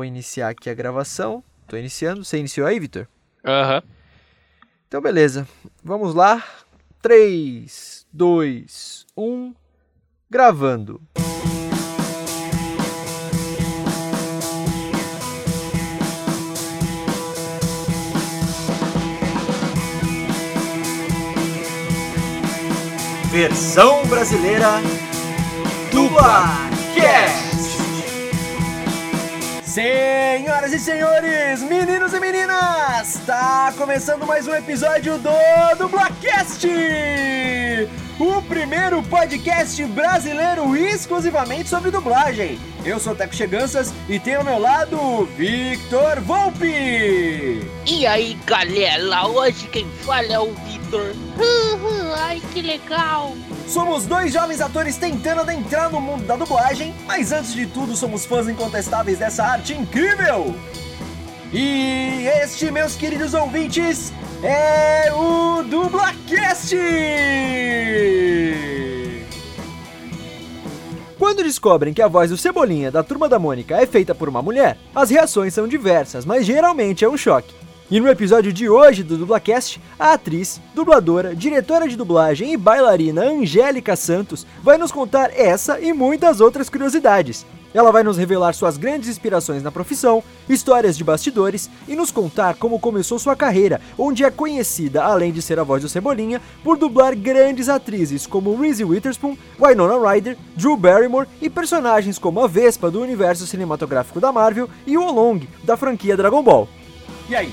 vou iniciar aqui a gravação. Tô iniciando. Você iniciou aí, Vitor? Aham. Uhum. Então, beleza. Vamos lá. 3, 2, 1. Gravando. Versão brasileira Dublacast. Senhoras e senhores, meninos e meninas, está começando mais um episódio do Dublacast, o primeiro podcast brasileiro exclusivamente sobre dublagem. Eu sou Teco Cheganças e tenho ao meu lado Victor Volpe. E aí, galera, hoje quem fala é o Victor. Ai, que legal. Somos dois jovens atores tentando adentrar no mundo da dublagem, mas antes de tudo somos fãs incontestáveis dessa arte incrível. E este, meus queridos ouvintes, é o Dublacast! Quando descobrem que a voz do Cebolinha da Turma da Mônica é feita por uma mulher, as reações são diversas, mas geralmente é um choque. E no episódio de hoje do Dublacast, a atriz, dubladora, diretora de dublagem e bailarina Angélica Santos vai nos contar essa e muitas outras curiosidades. Ela vai nos revelar suas grandes inspirações na profissão, histórias de bastidores e nos contar como começou sua carreira, onde é conhecida, além de ser a voz do Cebolinha, por dublar grandes atrizes como Reese Witherspoon, Winona Ryder, Drew Barrymore e personagens como a Vespa do universo cinematográfico da Marvel e o Olong da franquia Dragon Ball. E aí,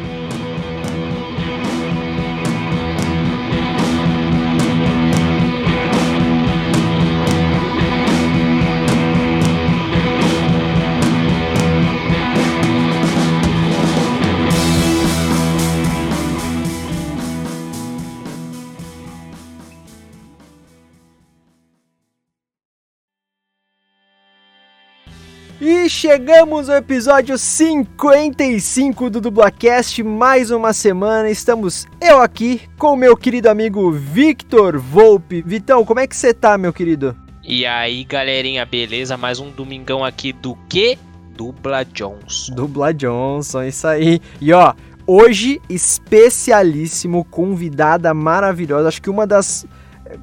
Chegamos ao episódio 55 do Dublacast, mais uma semana. Estamos eu aqui com o meu querido amigo Victor Volpe. Vitão, como é que você tá, meu querido? E aí, galerinha, beleza? Mais um domingão aqui do que? Dubla Johnson. Dubla Johnson, isso aí. E ó, hoje especialíssimo, convidada maravilhosa, acho que uma das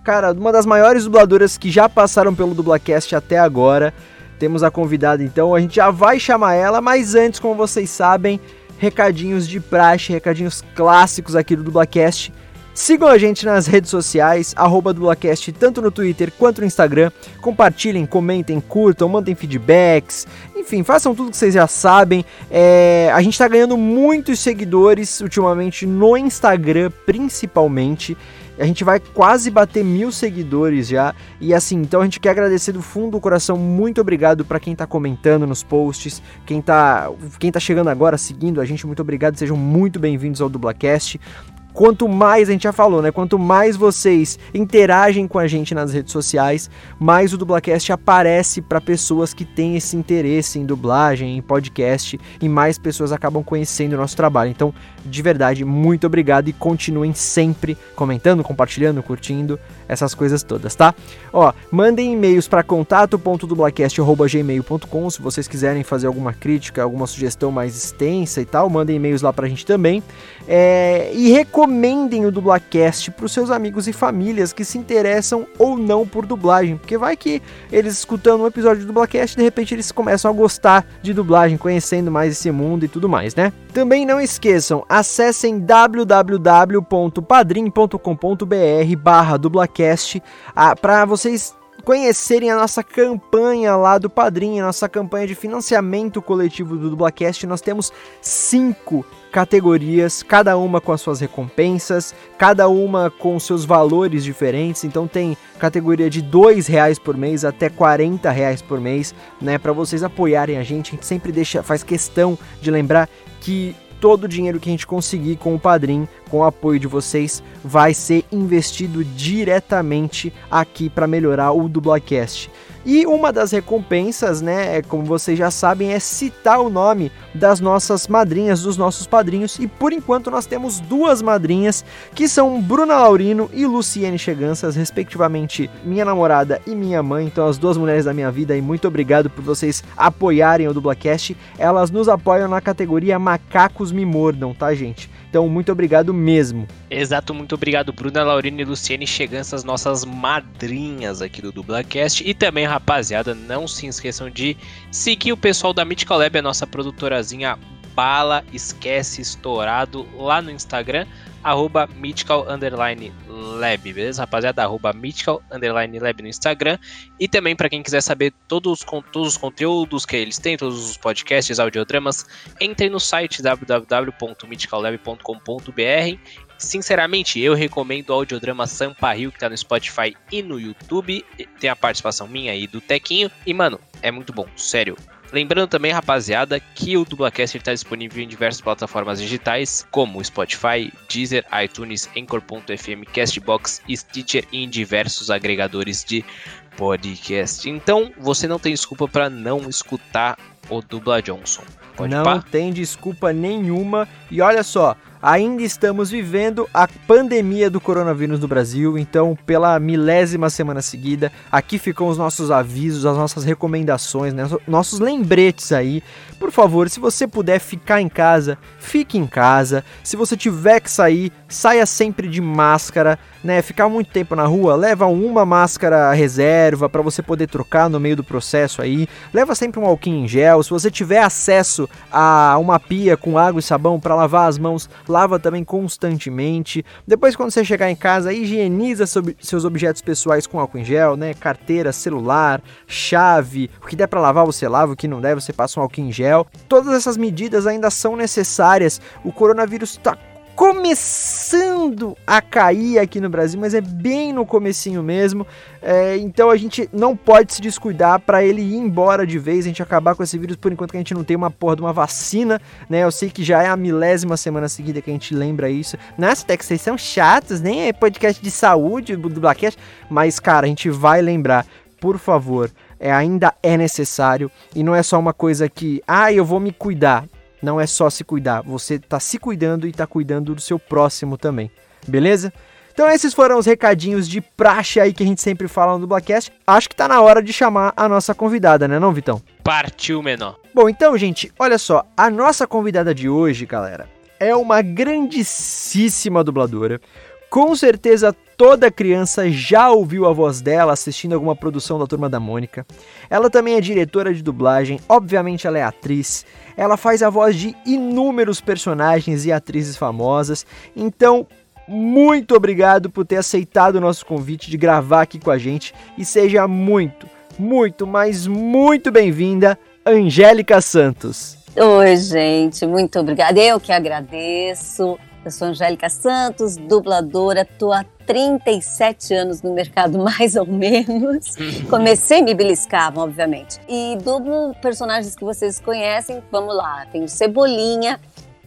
cara, uma das maiores dubladoras que já passaram pelo Dublacast até agora. Temos a convidada então, a gente já vai chamar ela, mas antes, como vocês sabem, recadinhos de praxe, recadinhos clássicos aqui do Dublacast. Sigam a gente nas redes sociais, arroba Dublacast, tanto no Twitter quanto no Instagram. Compartilhem, comentem, curtam, mandem feedbacks. Enfim, façam tudo que vocês já sabem. É, a gente está ganhando muitos seguidores ultimamente no Instagram, principalmente. A gente vai quase bater mil seguidores já. E assim, então a gente quer agradecer do fundo do coração. Muito obrigado para quem tá comentando nos posts, quem tá, quem tá chegando agora seguindo a gente. Muito obrigado, sejam muito bem-vindos ao Dublacast quanto mais a gente já falou, né? Quanto mais vocês interagem com a gente nas redes sociais, mais o Dublacast aparece para pessoas que têm esse interesse em dublagem, em podcast, e mais pessoas acabam conhecendo o nosso trabalho. Então, de verdade, muito obrigado e continuem sempre comentando, compartilhando, curtindo essas coisas todas, tá? Ó, mandem e-mails para contato.dublacast@gmail.com se vocês quiserem fazer alguma crítica, alguma sugestão mais extensa e tal, mandem e-mails lá pra gente também. É, e recomendem o Dublacast para os seus amigos e famílias que se interessam ou não por dublagem, porque vai que eles escutando um episódio do Dublacast, de repente eles começam a gostar de dublagem, conhecendo mais esse mundo e tudo mais, né? Também não esqueçam, acessem www.padrim.com.br barra dublacast ah, para vocês conhecerem a nossa campanha lá do Padrim, a nossa campanha de financiamento coletivo do Dublacast, nós temos cinco categorias, cada uma com as suas recompensas, cada uma com seus valores diferentes. Então tem categoria de dois reais por mês até 40 reais por mês, né? Para vocês apoiarem a gente. A gente sempre deixa, faz questão de lembrar que todo o dinheiro que a gente conseguir com o Padrim, com o apoio de vocês, vai ser investido diretamente aqui para melhorar o Dublacast. E uma das recompensas, né, é, como vocês já sabem, é citar o nome das nossas madrinhas, dos nossos padrinhos. E por enquanto nós temos duas madrinhas, que são Bruna Laurino e Luciene Cheganças, respectivamente minha namorada e minha mãe. Então as duas mulheres da minha vida e muito obrigado por vocês apoiarem o Dublacast. Elas nos apoiam na categoria Macacos Me Mordam, tá, gente? Então, muito obrigado mesmo. Exato, muito obrigado, Bruna, Laurine e Luciene, chegando essas nossas madrinhas aqui do Dublacast. E também, rapaziada, não se esqueçam de seguir o pessoal da Mythical Lab, a nossa produtorazinha Bala Esquece Estourado, lá no Instagram, arroba Mythical Underline Lab, beleza, rapaziada? Arroba Mythical Underline Lab no Instagram. E também, para quem quiser saber todos, todos os conteúdos que eles têm, todos os podcasts, audiodramas, entre no site www.mythicallab.com.br. Sinceramente, eu recomendo o audiodrama Sampa Rio, que tá no Spotify e no YouTube. Tem a participação minha e do Tequinho. E, mano, é muito bom, sério. Lembrando também, rapaziada, que o Dublacast está disponível em diversas plataformas digitais, como Spotify, Deezer, iTunes, Anchor.fm, Castbox, Stitcher e em diversos agregadores de podcast. Então, você não tem desculpa para não escutar o Dubla Johnson. Pode não pá? tem desculpa nenhuma. E olha só, ainda estamos vivendo a pandemia do coronavírus no Brasil, então pela milésima semana seguida, aqui ficam os nossos avisos, as nossas recomendações, né? nossos lembretes aí. Por favor, se você puder ficar em casa, fique em casa. Se você tiver que sair, saia sempre de máscara, né? Ficar muito tempo na rua, leva uma máscara reserva para você poder trocar no meio do processo aí. Leva sempre um alquinho em gel. Se você tiver acesso a uma pia com água e sabão para lavar as mãos, lava também constantemente. Depois, quando você chegar em casa, higieniza seus objetos pessoais com álcool em gel, né? Carteira, celular, chave. O que der para lavar, você lava. O que não der, você passa um álcool em gel. Todas essas medidas ainda são necessárias. O coronavírus está começando a cair aqui no Brasil, mas é bem no comecinho mesmo. É, então a gente não pode se descuidar para ele ir embora de vez, a gente acabar com esse vírus por enquanto que a gente não tem uma porra de uma vacina, né? Eu sei que já é a milésima semana seguida que a gente lembra isso. Nossa, até que vocês são chatos, nem é podcast de saúde do Blackcast, mas cara, a gente vai lembrar, por favor. É, ainda é necessário e não é só uma coisa que, ah, eu vou me cuidar não é só se cuidar, você está se cuidando e está cuidando do seu próximo também, beleza? Então esses foram os recadinhos de praxe aí que a gente sempre fala no Dublacast. Acho que tá na hora de chamar a nossa convidada, né não, Vitão? Partiu, menor. Bom, então, gente, olha só, a nossa convidada de hoje, galera, é uma grandíssima dubladora. Com certeza toda criança já ouviu a voz dela assistindo alguma produção da Turma da Mônica. Ela também é diretora de dublagem, obviamente ela é atriz. Ela faz a voz de inúmeros personagens e atrizes famosas. Então, muito obrigado por ter aceitado o nosso convite de gravar aqui com a gente e seja muito, muito, mas muito bem-vinda, Angélica Santos. Oi, gente, muito obrigada. Eu que agradeço. Eu sou Angélica Santos, dubladora, estou há 37 anos no mercado, mais ou menos. Comecei me beliscavam, obviamente. E dublo personagens que vocês conhecem, vamos lá, tem o Cebolinha,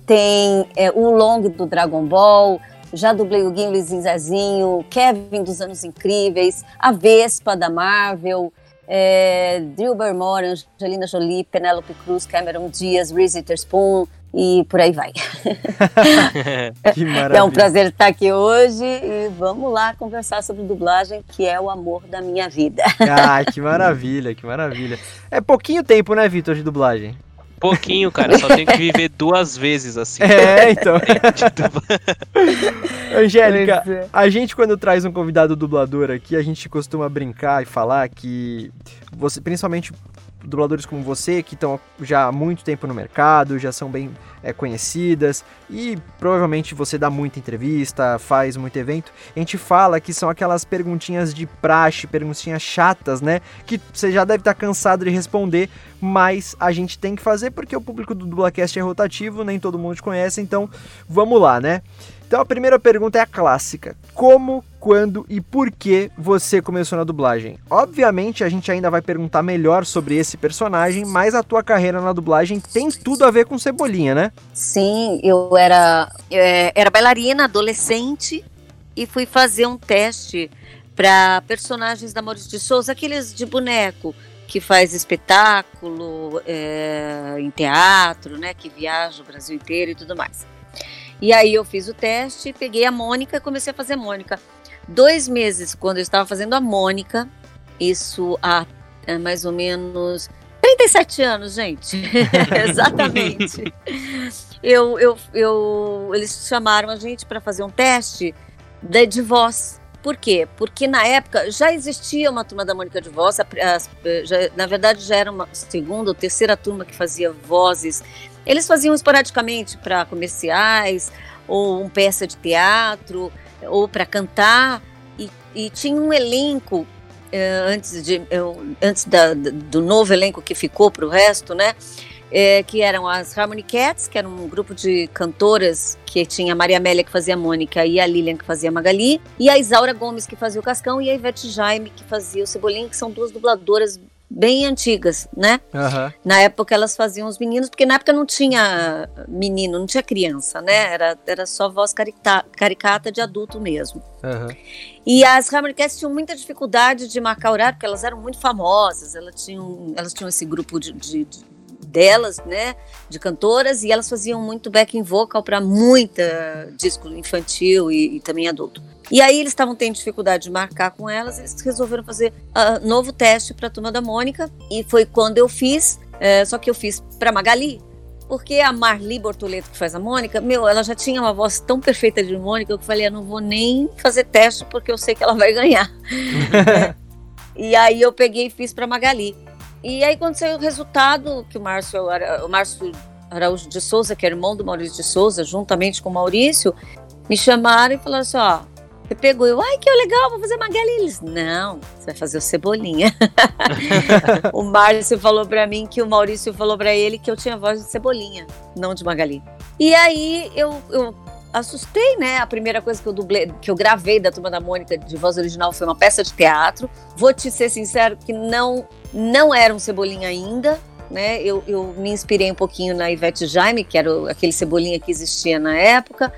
tem é, o Long do Dragon Ball, já dublei o Guinho Luizinho Zezinho, Kevin dos Anos Incríveis, a Vespa da Marvel, é, Drew Barrymore, Angelina Jolie, Penelope Cruz, Cameron Diaz, Reese Witherspoon, e por aí vai. que maravilha. É um prazer estar aqui hoje e vamos lá conversar sobre dublagem, que é o amor da minha vida. ah, que maravilha, que maravilha. É pouquinho tempo, né, Vitor, de dublagem? Pouquinho, cara, só tenho que viver duas vezes assim. É, então. Angélica, a gente quando traz um convidado dublador aqui, a gente costuma brincar e falar que você, principalmente dubladores como você, que estão já há muito tempo no mercado, já são bem é, conhecidas e provavelmente você dá muita entrevista, faz muito evento. A gente fala que são aquelas perguntinhas de praxe, perguntinhas chatas, né? Que você já deve estar cansado de responder, mas a gente tem que fazer porque o público do Dublacast é rotativo, nem todo mundo te conhece, então vamos lá, né? Então a primeira pergunta é a clássica: como, quando e por que você começou na dublagem? Obviamente a gente ainda vai perguntar melhor sobre esse personagem, mas a tua carreira na dublagem tem tudo a ver com Cebolinha, né? Sim, eu era, é, era bailarina, adolescente e fui fazer um teste para personagens da Maurício de Souza, aqueles de boneco que faz espetáculo é, em teatro, né, que viaja o Brasil inteiro e tudo mais. E aí eu fiz o teste, peguei a Mônica e comecei a fazer Mônica. Dois meses, quando eu estava fazendo a Mônica, isso há é, mais ou menos 37 anos, gente. Exatamente. Eu, eu, eu, eles chamaram a gente para fazer um teste de, de voz. Por quê? Porque na época já existia uma turma da Mônica de Voz, a, a, já, na verdade já era uma segunda ou terceira turma que fazia vozes. Eles faziam esporadicamente para comerciais, ou uma peça de teatro, ou para cantar, e, e, tinha um elenco eh, antes, de, eu, antes da, do novo elenco que ficou para o resto, né? É, que eram as Harmony Cats, que era um grupo de cantoras que tinha a Maria Amélia que fazia a Mônica e a Lilian que fazia a Magali, e a Isaura Gomes que fazia o Cascão e a Ivete Jaime que fazia o Cebolinha, que são duas dubladoras bem antigas, né? Uhum. Na época elas faziam os meninos, porque na época não tinha menino, não tinha criança, né? Era, era só voz caricata, caricata de adulto mesmo. Uhum. E as Harmony Cats tinham muita dificuldade de marcar horário, porque elas eram muito famosas, elas tinham, elas tinham esse grupo de, de, de delas, né, de cantoras, e elas faziam muito backing vocal para muita disco infantil e, e, também adulto. E aí eles estavam tendo dificuldade de marcar com elas, eles resolveram fazer uh, novo teste para a turma da Mônica, e foi quando eu fiz, uh, só que eu fiz para Magali, porque a Marli Bortoleto, que faz a Mônica, meu, ela já tinha uma voz tão perfeita de Mônica, eu falei, eu não vou nem fazer teste porque eu sei que ela vai ganhar. é. E aí eu peguei e fiz para Magali. E aí, quando saiu o resultado, que o Márcio, o Márcio Araújo de Souza, que é irmão do Maurício de Souza, juntamente com o Maurício, me chamaram e falaram assim: ó, você pegou, eu, ai, que legal, vou fazer Magali. Eles, não, você vai fazer o Cebolinha. o Márcio falou para mim que o Maurício falou para ele que eu tinha voz de Cebolinha, não de Magali. E aí eu, eu assustei, né? A primeira coisa que eu dublei, que eu gravei da Turma da Mônica de voz original foi uma peça de teatro. Vou te ser sincero que não não era um Cebolinha ainda, né? Eu, eu me inspirei um pouquinho na Ivete Jaime, que era aquele Cebolinha que existia na época.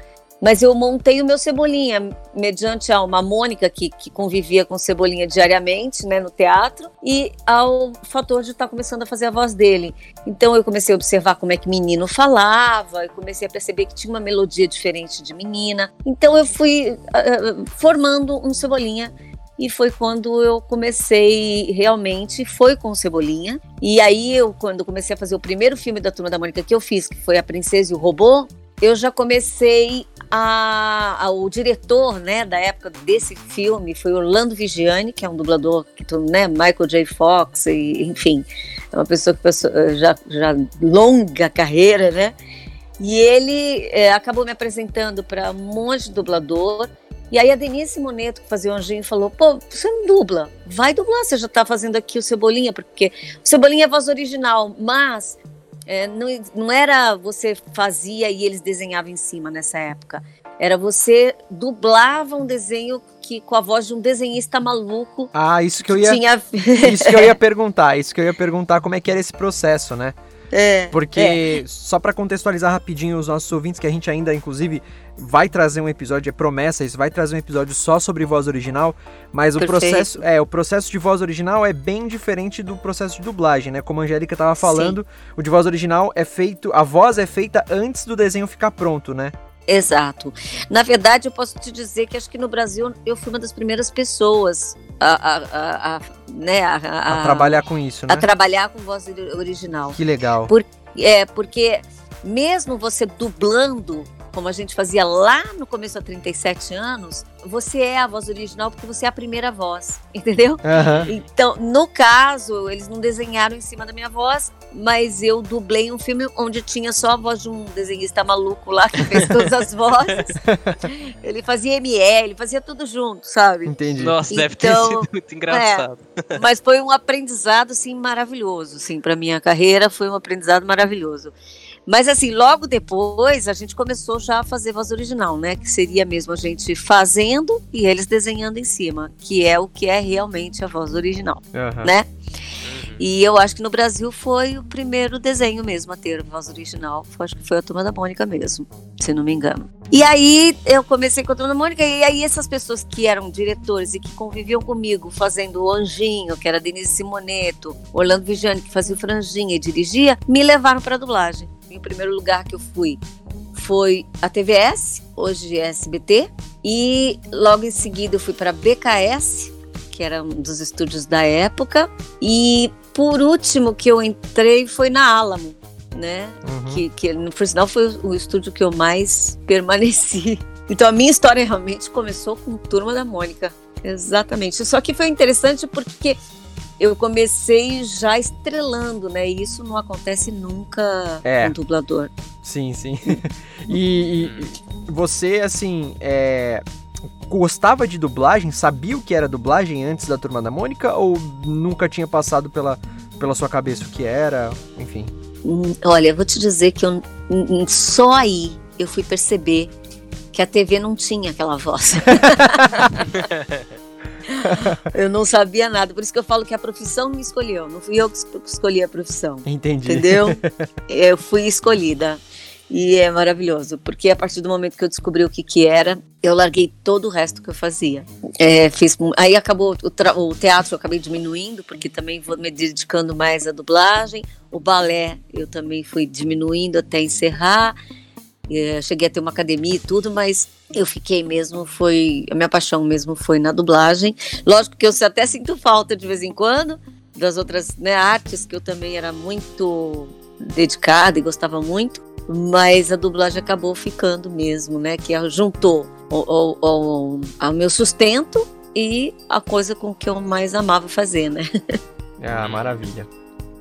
Mas eu montei o meu Cebolinha mediante a uma Mônica que, que convivia com Cebolinha diariamente né, no teatro e ao fator de estar tá começando a fazer a voz dele. Então eu comecei a observar como é que menino falava, e comecei a perceber que tinha uma melodia diferente de menina. Então eu fui uh, formando um Cebolinha e foi quando eu comecei realmente, foi com Cebolinha. E aí eu, quando comecei a fazer o primeiro filme da Turma da Mônica que eu fiz, que foi A Princesa e o Robô, eu já comecei a, a, o diretor, né, da época desse filme foi Orlando Vigiani, que é um dublador que né, Michael J. Fox, e, enfim, é uma pessoa que já já longa carreira, né? E ele é, acabou me apresentando para um monte de dublador. E aí a Denise Moneto, que fazia o Anjinho, falou: pô, você não dubla, vai dublar, você já está fazendo aqui o Cebolinha, porque o Cebolinha é voz original, mas é, não, não era você fazia e eles desenhavam em cima nessa época. Era você dublava um desenho que com a voz de um desenhista maluco. Ah, isso que eu ia. Tinha... isso que eu ia perguntar. Isso que eu ia perguntar como é que era esse processo, né? É, Porque, é. só para contextualizar rapidinho os nossos ouvintes, que a gente ainda, inclusive, vai trazer um episódio, é promessa, isso vai trazer um episódio só sobre voz original, mas Perfeito. o processo, é, o processo de voz original é bem diferente do processo de dublagem, né? Como a Angélica tava falando, Sim. o de voz original é feito, a voz é feita antes do desenho ficar pronto, né? Exato. Na verdade, eu posso te dizer que acho que no Brasil eu fui uma das primeiras pessoas a, a, a, a né, a, trabalhar com isso, né? A trabalhar com voz original. Que legal. Por, é, porque mesmo você dublando como a gente fazia lá no começo há 37 anos, você é a voz original porque você é a primeira voz, entendeu? Uhum. Então, no caso, eles não desenharam em cima da minha voz, mas eu dublei um filme onde tinha só a voz de um desenhista maluco lá que fez todas as vozes. ele fazia ML, ele fazia tudo junto, sabe? Entendi. Nossa, então, deve ter então, sido muito engraçado. É, mas foi um aprendizado, assim, maravilhoso, assim, para minha carreira foi um aprendizado maravilhoso. Mas assim, logo depois a gente começou já a fazer voz original, né? Que seria mesmo a gente fazendo e eles desenhando em cima, que é o que é realmente a voz original, uhum. né? E eu acho que no Brasil foi o primeiro desenho mesmo a ter voz original. Acho que foi a Turma da Mônica mesmo, se não me engano. E aí eu comecei com a Turma da Mônica, e aí essas pessoas que eram diretores e que conviviam comigo, fazendo o Anjinho, que era Denise Simoneto, Orlando Vigiani, que fazia o Franjinha e dirigia, me levaram para dublagem. Em primeiro lugar que eu fui foi a TVS, hoje é SBT, e logo em seguida eu fui para BKS, que era um dos estúdios da época, e por último que eu entrei foi na Alamo, né? Uhum. Que, que por sinal foi o estúdio que eu mais permaneci. Então a minha história realmente começou com Turma da Mônica. Exatamente. Só que foi interessante porque eu comecei já estrelando, né? E isso não acontece nunca é. com dublador. Sim, sim. e, e, você, assim, é, gostava de dublagem? Sabia o que era dublagem antes da Turma da Mônica? Ou nunca tinha passado pela, pela sua cabeça o que era? Enfim. Hum, olha, eu vou te dizer que eu, só aí eu fui perceber que a TV não tinha aquela voz. eu não sabia nada, por isso que eu falo que a profissão me escolheu, não fui eu que escolhi a profissão. Entendi. Entendeu? Eu fui escolhida. E é maravilhoso, porque a partir do momento que eu descobri o que que era, eu larguei todo o resto que eu fazia. É, fiz, aí acabou o, o, teatro, eu acabei diminuindo, porque também vou me dedicando mais à dublagem. O balé eu também fui diminuindo até encerrar. É, cheguei a ter uma academia e tudo, mas eu fiquei mesmo, foi. A minha paixão mesmo foi na dublagem. Lógico que eu até sinto falta de vez em quando das outras né, artes, que eu também era muito dedicada e gostava muito mas a dublagem acabou ficando mesmo, né? Que juntou o, o, ao meu sustento e a coisa com que eu mais amava fazer, né? Ah, maravilha.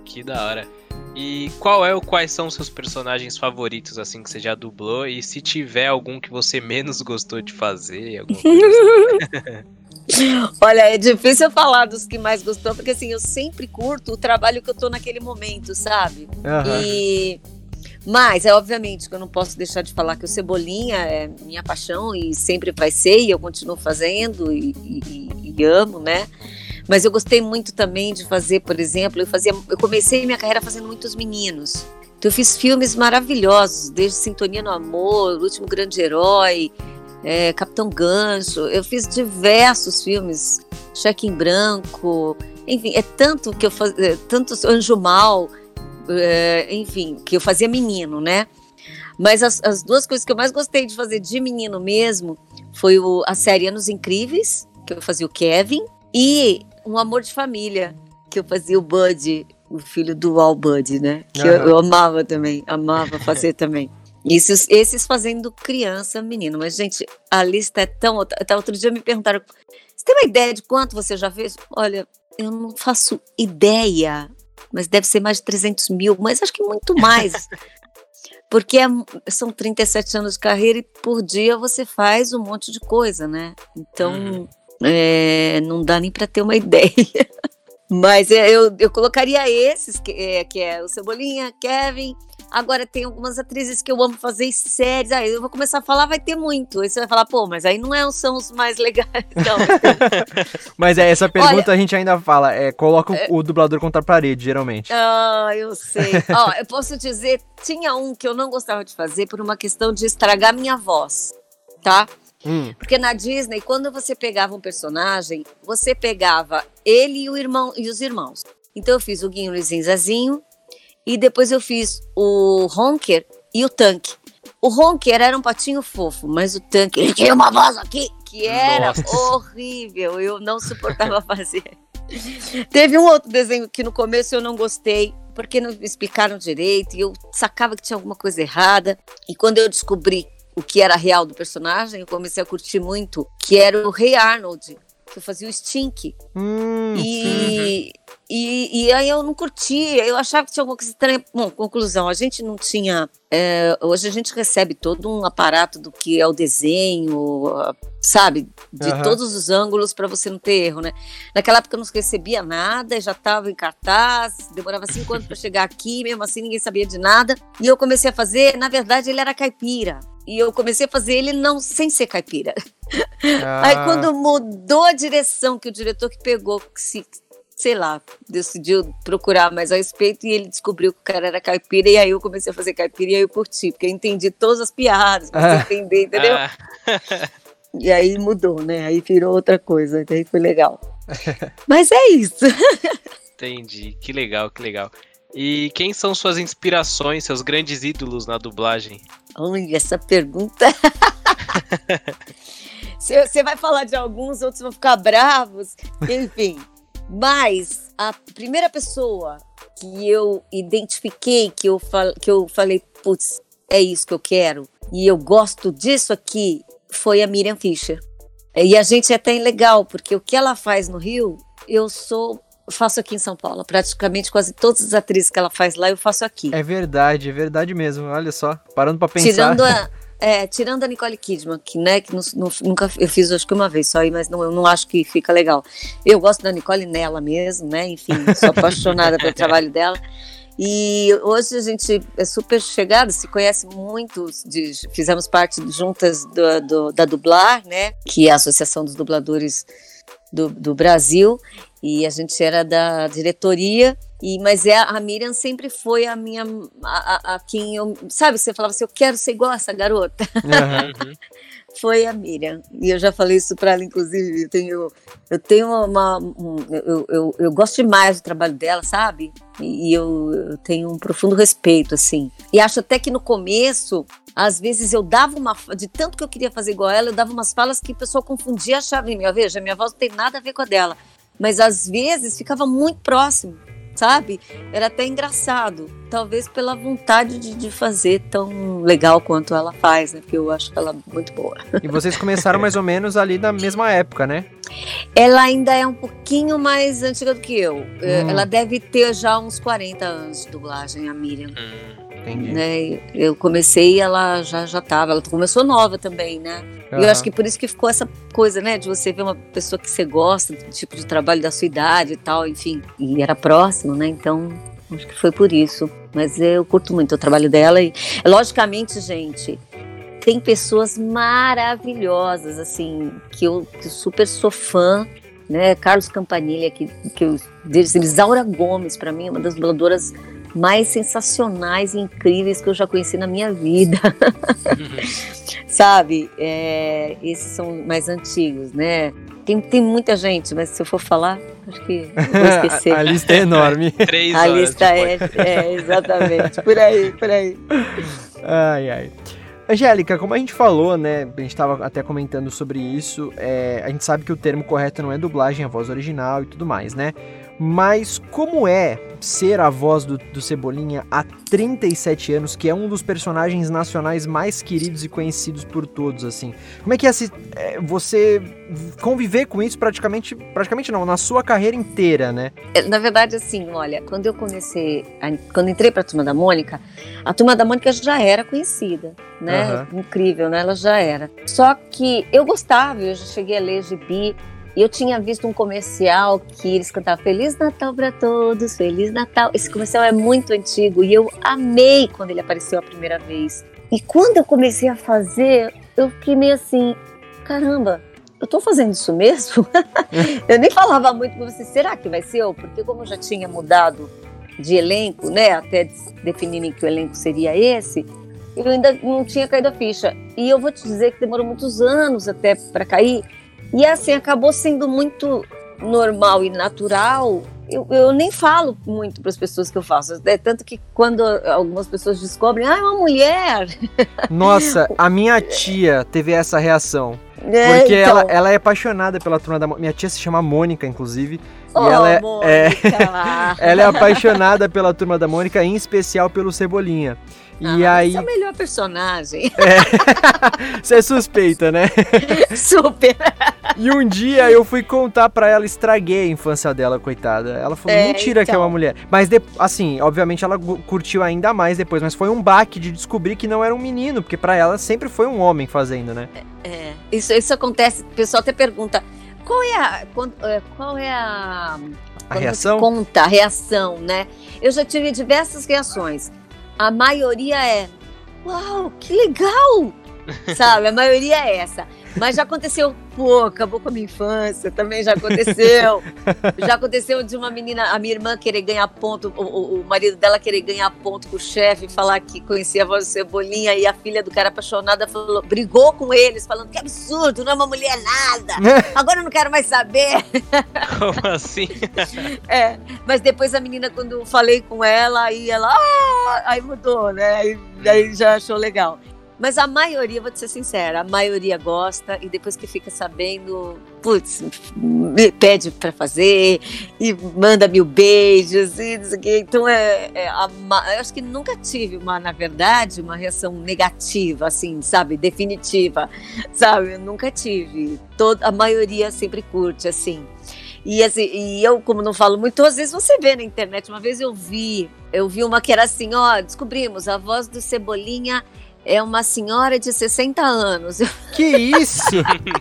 Que da hora. E qual é ou quais são os seus personagens favoritos, assim, que você já dublou? E se tiver algum que você menos gostou de fazer, alguma coisa assim. Olha, é difícil falar dos que mais gostou, porque assim, eu sempre curto o trabalho que eu tô naquele momento, sabe? Uhum. E mas é obviamente que eu não posso deixar de falar que o Cebolinha é minha paixão e sempre vai ser, e eu continuo fazendo e, e, e amo, né? Mas eu gostei muito também de fazer, por exemplo, eu fazia, eu comecei minha carreira fazendo muitos meninos. Então eu fiz filmes maravilhosos, desde Sintonia no Amor, O Último Grande Herói, é, Capitão Gancho. Eu fiz diversos filmes, Cheque em Branco, enfim, é tanto que eu fazia, é, tantos Anjo Mal é, enfim, que eu fazia menino, né? Mas as, as, duas coisas que eu mais gostei de fazer de menino mesmo foi o, a série Anos Incríveis, que eu fazia o Kevin, e Um Amor de Família, que eu fazia o Bud, o filho do Al Bud, né? Que uhum. eu, eu, amava também, amava fazer também. Esses, esses fazendo criança, menino. Mas, gente, a lista é tão. Até outro dia me perguntaram: você tem uma ideia de quanto você já fez? Olha, eu não faço ideia mas deve ser mais de 300 mil, mas acho que muito mais. Porque é, são 37 anos de carreira e por dia você faz um monte de coisa, né? Então, uhum. É, não dá nem para ter uma ideia. Mas é, eu, eu colocaria esses, que é, que é o Cebolinha, Kevin, Agora tem algumas atrizes que eu amo fazer séries. Aí eu vou começar a falar, vai ter muito. Aí você vai falar, pô, mas aí não é, são os mais legais, não. mas é, essa pergunta Olha, a gente ainda fala. É, coloca é, o dublador contra a parede, geralmente. Ah, eu sei. Ó, eu posso dizer, tinha um que eu não gostava de fazer por uma questão de estragar minha voz, tá? Hum. Porque na Disney, quando você pegava um personagem, você pegava ele e o irmão e os irmãos. Então eu fiz o Guinho Luizinho Zazinho, e depois eu fiz o Honker e o Tanque. O Honker era um patinho fofo, mas o Tanque, ele tinha uma voz aqui que era Nossa. horrível. Eu não suportava fazer. Teve um outro desenho que no começo eu não gostei, porque não me explicaram direito, e eu sacava que tinha alguma coisa errada. E quando eu descobri o que era real do personagem, eu comecei a curtir muito, que era o Rei Arnold, que eu fazia o Stink. Hum, e. E, e, aí eu não curtia, eu achava que tinha alguma coisa estranha. Bom, conclusão, a gente não tinha. É, hoje a gente recebe todo um aparato do que é o desenho, sabe? De uhum. todos os ângulos para você não ter erro, né? Naquela época eu não recebia nada, já estava em cartaz, demorava cinco anos para chegar aqui, mesmo assim ninguém sabia de nada. E eu comecei a fazer, na verdade ele era caipira. E eu comecei a fazer ele não sem ser caipira. Ah. Aí quando mudou a direção, que o diretor que pegou, que se sei lá, decidiu procurar mais a respeito e ele descobriu que o cara era caipira e aí eu comecei a fazer caipira e aí eu curti, porque eu entendi todas as piadas, comecei a entender, entendeu? Ah, E aí mudou, né? Aí virou outra coisa, daí foi legal. Mas é isso. entendi. Que legal, que legal. E quem são suas inspirações, seus grandes ídolos na dublagem? Olha, essa pergunta. Você vai falar de alguns, outros vão ficar bravos. Enfim. Mas a primeira pessoa que eu identifiquei, que eu, fal que eu falei, putz, é isso que eu quero, e eu gosto disso aqui, foi a Miriam Fischer. E a gente é até legal, porque o que ela faz no Rio, eu sou. Faço aqui em São Paulo. Praticamente quase todas as atrizes que ela faz lá, eu faço aqui. É verdade, é verdade mesmo. Olha só, parando pra pensar. Tirando a, é, tirando a Nicole Kidman, que, né, que nu- nu- nunca eu fiz acho que uma vez só aí, mas não, eu não acho que fica legal. Eu gosto da Nicole nela mesmo, né? Enfim, sou apaixonada pelo trabalho dela. E hoje a gente é super chegada, se conhece muito, de- fizemos parte juntas do- do- da Dublar, né? Que é a Associação dos Dubladores do, do Brasil, e a gente era da diretoria. E, mas é, a Miriam sempre foi a minha. A, a- a quem eu. Sabe, você falava assim: eu quero ser igual a essa garota. Uhum. Foi a Miriam. E eu já falei isso para ela, inclusive. Eu tenho, eu tenho uma. um- eu, eu, eu gosto demais do trabalho dela, sabe? E, e eu, eu tenho um profundo respeito, assim. E acho até que no começo, às vezes eu dava uma. De tanto que eu queria fazer igual a ela, eu dava umas falas que o pessoal confundia, achava em mim. Veja, minha voz não tem nada a ver com a dela. Mas às vezes ficava muito próximo, sabe? Era até engraçado. Talvez pela vontade de, de fazer tão legal quanto ela faz, né? Porque eu acho ela muito boa. E vocês começaram mais ou menos ali na mesma época, né? Ela ainda é um pouquinho mais antiga do que eu. Hum. Ela deve ter já uns 40 anos de dublagem, a Miriam. Hum, Entendi. Né? Eu comecei, ela já já tava. Ela começou nova também, né? E eu acho que por isso que ficou essa coisa, né? De você ver uma pessoa que você gosta, do tipo de trabalho da sua idade e tal, enfim. E era próximo, né? Então, acho que foi por isso. Mas eu curto muito o trabalho dela e, logicamente, gente, tem pessoas maravilhosas, assim, que eu, que eu super sou fã, né? Carlos Campanilha, que, que eu, deles, Elisaura Gomes, para mim, é uma das dubladoras mais sensacionais e incríveis que eu já conheci na minha vida. Sabe? É, esses são mais antigos, né? Tem, tem muita gente, mas se eu for falar, acho que eu vou esquecer. a, a lista é enorme. Três A lista é, é, exatamente, por aí, por aí. Ai, ai. Angélica, como a gente falou, né? A gente tava até comentando sobre isso. é, a gente sabe que o termo correto não é dublagem, é a voz original e tudo mais, né? Mas como é ser a voz do, do Cebolinha há 37 anos, que é um dos personagens nacionais mais queridos e conhecidos por todos, assim? Como é que é se, é, você conviver com isso praticamente, praticamente não, na sua carreira inteira, né? É, Na verdade, assim, olha, quando eu comecei, a- quando entrei para a Turma da Mônica, a Turma da Mônica já era conhecida, né? Aham. Incrível, né? Ela já era. Só que eu gostava, eu já cheguei a ler gibi, e eu tinha visto um comercial que eles cantavam Feliz Natal para todos, Feliz Natal. Esse comercial é muito antigo e eu amei quando ele apareceu a primeira vez. E quando eu comecei a fazer, eu fiquei meio assim, caramba, eu tô fazendo isso mesmo? eu nem falava muito com você, será que vai ser eu? Porque como eu já tinha mudado de elenco, né, até definirem que o elenco seria esse, eu ainda não tinha caído a ficha. E eu vou te dizer que demorou muitos anos até para cair. E assim, acabou sendo muito normal e natural. Eu, eu nem falo muito para as pessoas que eu faço. É tanto que quando algumas pessoas descobrem, ah, é uma mulher. Nossa, a minha tia teve essa reação. É, Porque então, ela, ela é apaixonada pela turma da Mônica. Minha tia se chama Mônica, inclusive. oh, e ela é, é- Mônica. ela é apaixonada pela turma da Mônica, em especial pelo Cebolinha. E Ah, aí. É o melhor personagem. Você é suspeita, né? Super. E um dia eu fui contar pra ela, estraguei a infância dela, coitada. Ela falou, É, mentira que é então. uma mulher. Mas, de- assim, obviamente ela curtiu ainda mais depois, mas foi um baque de descobrir que não era um menino, porque pra ela sempre foi um homem fazendo, né? É, isso, isso acontece. O pessoal até pergunta qual é a. é, Qual é a. A reação? Conta a reação, né? Eu já tive diversas reações. A maioria é: Uau, que legal! Sabe? A maioria é essa. Mas já aconteceu, pô, acabou com a minha infância, também já aconteceu. já aconteceu de uma menina, a minha irmã querer ganhar ponto, o, o, o marido dela querer ganhar ponto com o chefe, falar que conhecia a voz do Cebolinha, e a filha do cara apaixonada falou, brigou com eles, falando que absurdo, não é uma mulher nada. Agora eu não quero mais saber. Como assim? É, mas depois a menina, quando eu falei com ela, aí ela, ah! aí mudou, né? Aí, aí já achou legal. Mas a maioria, vou te ser sincera, a maioria gosta e depois que fica sabendo, putz, me pede para fazer e manda mil beijos e isso aqui. Então, é, é a, eu acho que nunca tive uma, na verdade, uma reação negativa, assim, sabe, definitiva, sabe? Eu nunca tive. Toda, a maioria sempre curte, assim. E, assim, e eu, como não falo muito, às vezes você vê na internet. Uma vez eu vi, eu vi uma que era assim, ó, descobrimos a voz do Cebolinha é uma senhora de 60 anos. Que isso?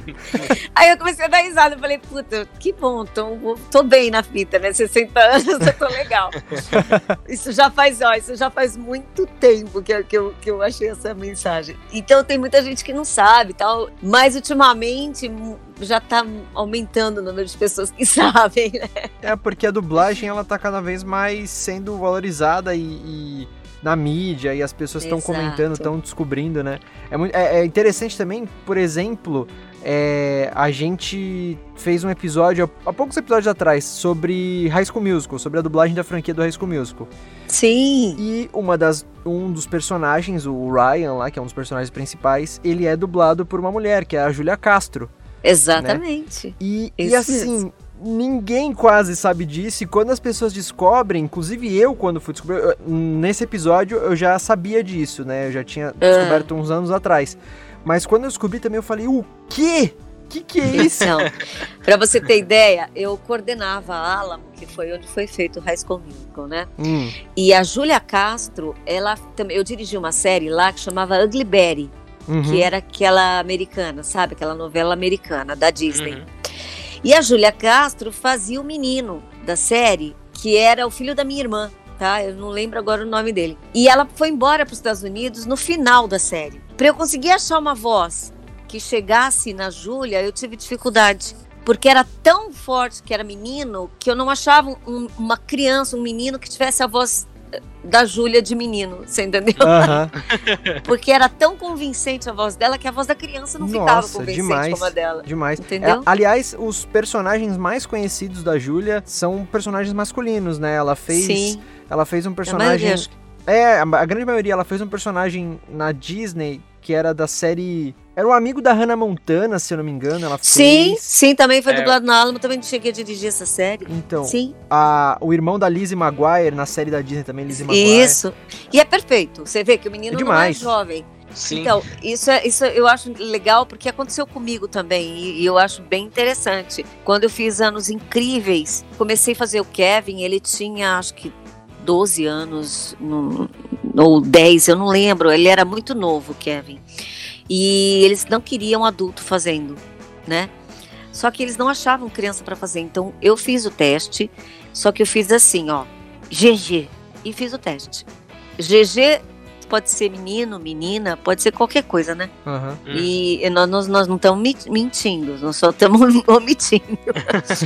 Aí eu comecei a dar risada. Eu falei, puta, que bom, tô, tô bem na fita, né? 60 anos, eu tô legal. isso já faz, ó, isso já faz muito tempo que, que, eu, que eu achei essa mensagem. Então tem muita gente que não sabe tal, mas ultimamente já tá aumentando o número de pessoas que sabem, né? É, porque a dublagem, ela tá cada vez mais sendo valorizada e... e na mídia e as pessoas estão comentando, estão descobrindo, né? É, muito, é, é, interessante também, por exemplo, é, a gente fez um episódio, há poucos episódios atrás, sobre High School Musical, sobre a dublagem da franquia do High School Musical. Sim! E uma das, um dos personagens, o Ryan lá, que é um dos personagens principais, ele é dublado por uma mulher, que é a Julia Castro. Exatamente. Né? E, e assim, mesmo ninguém quase sabe disso. E quando as pessoas descobrem, inclusive eu, quando fui descobrir, eu, nesse episódio eu já sabia disso, né? Eu já tinha é. descoberto uns anos atrás. Mas quando eu descobri também, eu falei: o quê? O que, que é isso? Então, pra você ter ideia, eu coordenava a Alamo, que foi onde foi feito o High School Musical, né? Hum. E a Júlia Castro, ela também, eu dirigi uma série lá que chamava Ugly Betty, uhum. que era aquela americana, sabe? Aquela novela americana da Disney. Uhum. E a Júlia Castro fazia o menino da série, que era o filho da minha irmã, tá? Eu não lembro agora o nome dele. E ela foi embora para os Estados Unidos no final da série. Para eu conseguir achar uma voz que chegasse na Júlia, eu tive dificuldade. Porque era tão forte que era menino que eu não achava um, uma criança, um menino que tivesse a voz da Júlia de menino, você entendeu? Porque era tão convincente a voz dela que a voz da criança não Nossa, ficava convincente demais, como a dela. Demais. Entendeu? É, aliás, os personagens mais conhecidos da Júlia são personagens masculinos, né? Ela fez. Sim. Ela fez um personagem. É, a grande maioria, ela fez um personagem na Disney que era da série. Era um amigo da Hannah Montana, se eu não me engano. Ela sim, fez. sim, também foi é. dublado na Alamo, também cheguei a dirigir essa série. Então, sim. A, o irmão da Lizzie Maguire, na série da Disney também, Lizzie Maguire. Isso. E é perfeito. Você vê que o menino é não é jovem. Sim. Então, isso, é, isso eu acho legal porque aconteceu comigo também e, e, eu acho bem interessante. Quando eu fiz Anos Incríveis, comecei a fazer o Kevin, ele tinha acho que 12 anos, no, ou 10, eu não lembro, ele era muito novo, Kevin. E eles não queriam adulto fazendo, né? Só que eles não achavam criança para fazer. Então eu fiz o teste, só que eu fiz assim, ó, GG, e fiz o teste. GG pode ser menino, menina, pode ser qualquer coisa, né? Uhum. E nós, nós não estamos mentindo, nós só estamos omitindo.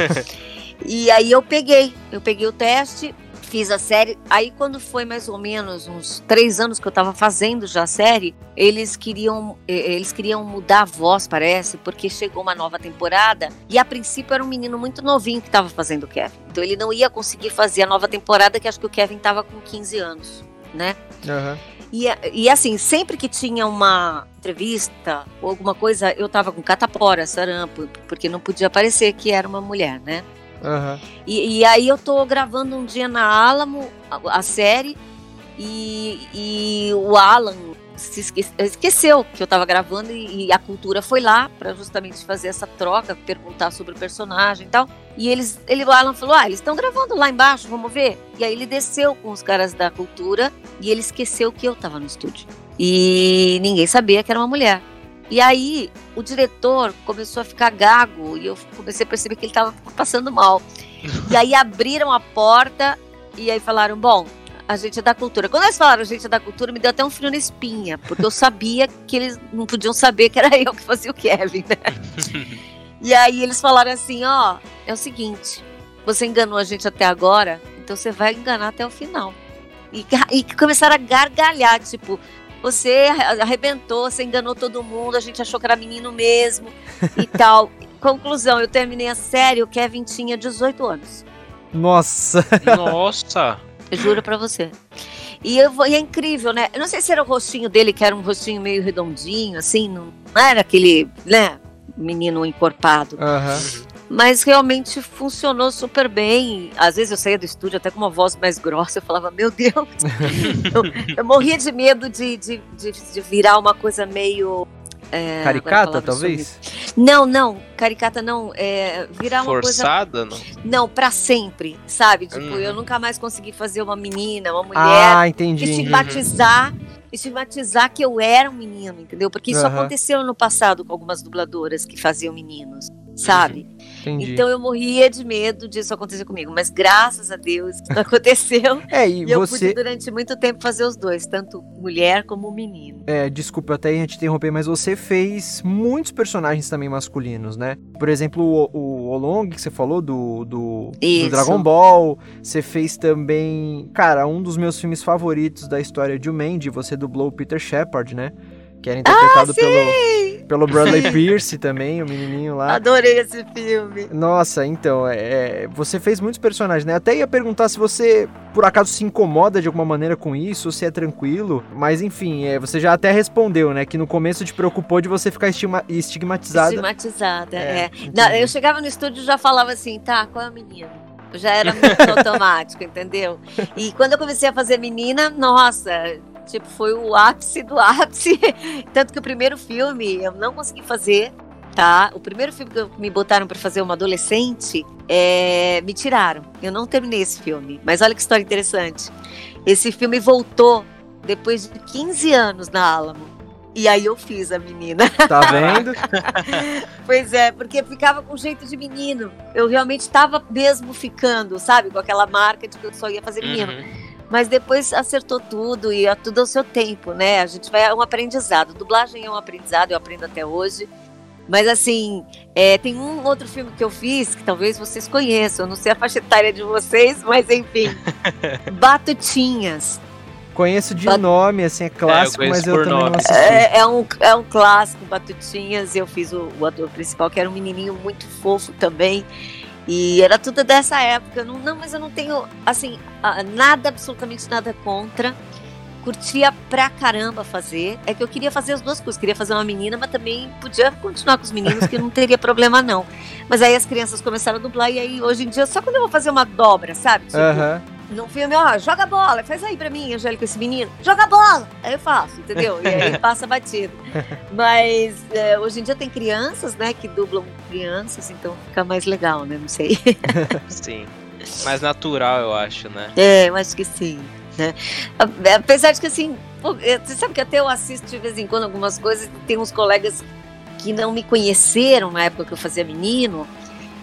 e aí eu peguei, eu peguei o teste, fiz a série. Aí, quando foi mais ou menos uns três anos que eu tava fazendo já a série, eles queriam, eles queriam mudar a voz, parece, porque chegou uma nova temporada. E a princípio era um menino muito novinho que tava fazendo o Kevin. Então ele não ia conseguir fazer a nova temporada, que acho que o Kevin tava com 15 anos, né? Uhum. E, e assim, sempre que tinha uma entrevista ou alguma coisa, eu tava com catapora, sarampo, porque não podia parecer que era uma mulher, né? Uhum. E, e, aí eu tô gravando um dia na Alamo a, a série e, e, o Alan se esque, esqueceu que eu tava gravando e, e a cultura foi lá para justamente fazer essa troca, perguntar sobre o personagem e tal. E eles, ele, o Alan falou: Ah, eles estão gravando lá embaixo, vamos ver. E aí ele desceu com os caras da cultura e ele esqueceu que eu tava no estúdio. E ninguém sabia que era uma mulher. E aí o diretor começou a ficar gago e eu comecei a perceber que ele estava passando mal. E aí abriram a porta e aí falaram: bom, agente da cultura. Quando eles falaram agente da cultura, me deu até um frio na espinha, porque eu sabia que eles não podiam saber que era eu que fazia o Kevin, né? e aí eles falaram assim: ó, é o seguinte, você enganou a gente até agora, então você vai enganar até o final. E, e começaram a gargalhar, tipo, você arrebentou, você enganou todo mundo, a gente achou que era menino mesmo e tal. Conclusão, eu terminei a série, o Kevin tinha 18 anos. Nossa! Nossa! Juro pra você. E, eu, e é incrível, né? Eu não sei se era o rostinho dele, que era um rostinho meio redondinho, assim, não, não era aquele, né, menino encorpado. Aham. Mas realmente funcionou super bem. Às vezes eu saía do estúdio até com uma voz mais grossa, eu falava, meu Deus! eu, eu morria de medo de, de, de, de virar uma coisa meio. é, Caricata, talvez? Não, não, caricata não. É, virar uma coisa Forçada, não? não, pra sempre, sabe? Tipo, Uhum. eu nunca mais consegui fazer uma menina, uma mulher, Ah, entendi. estigmatizar, estigmatizar que eu era um menino, entendeu? Porque isso Aham. aconteceu no passado com algumas dubladoras que faziam meninos, sabe? Entendi. Então eu morria de medo disso acontecer comigo, mas graças a Deus isso aconteceu. é, e E eu pude você. durante muito tempo fazer os dois, tanto mulher como menino. É, desculpa até ia te interromper, mas você fez muitos personagens também masculinos, né? Por exemplo, o, o Olong, que você falou, do, do, do. Dragon Ball. Você fez também, cara, um dos meus filmes favoritos da história de Mandy. Você dublou o Peter Shepard, né? Que era interpretado pelo, pelo Bradley Pierce também, o menininho lá. Adorei esse filme. Nossa, então, é, é, você fez muitos personagens, né? Até ia perguntar se você, por acaso, se incomoda de alguma maneira com isso, ou se é tranquilo. Mas, enfim, é, você já até respondeu, né? Que no começo te preocupou de você ficar estigma- estigmatizada. Estigmatizada, É, é. Não, eu chegava no estúdio e já falava assim, tá, qual é a menina? Já era muito automático, entendeu? E quando eu comecei a fazer menina, nossa, tipo, foi o ápice do ápice. Tanto que o primeiro filme eu não consegui fazer, tá? O primeiro filme que me botaram pra fazer uma adolescente, é, me tiraram. Eu não terminei esse filme. Mas olha que história interessante. Esse filme voltou depois de 15 anos na Alamo. E aí eu fiz a menina. Tá vendo? Pois é, porque ficava com jeito de menino. Eu realmente estava mesmo ficando, sabe? Com aquela marca de que eu só ia fazer menino. Uhum. Mas depois acertou tudo e é tudo ao seu tempo, né? A gente vai. É um aprendizado. Dublagem é um aprendizado, eu aprendo até hoje. Mas assim, é, tem um outro filme que eu fiz que talvez vocês conheçam. Eu não sei a faixa etária de vocês, mas enfim. Batutinhas. Conheço de Bat- nome, assim, é clássico, conheço mas eu também nome. não assisti. É, é um, é um clássico, Batutinhas. Eu fiz o, o ator principal, que era um menininho muito fofo também. E era tudo dessa época. Não, não, mas eu não tenho, assim, nada, absolutamente nada contra. Curtia pra caramba fazer. É que eu queria fazer as duas coisas. Queria fazer uma menina, mas também podia continuar com os meninos, que não teria problema, não. Mas aí as crianças começaram a dublar, e aí hoje em dia, só quando eu vou fazer uma dobra, sabe? Tipo, Aham. Num filme, ó, joga bola, faz aí pra mim, Angélica, esse menino, joga bola! Aí eu faço, entendeu? E aí passa batido. Mas é, hoje em dia tem crianças, né, que dublam crianças, então fica mais legal, né? Não sei. Sim. Mais natural, eu acho, né? É, eu acho que sim. Né? Apesar de que assim, é, você sabe que até eu assisto de vez em quando algumas coisas, tem uns colegas que não me conheceram na época que eu fazia menino.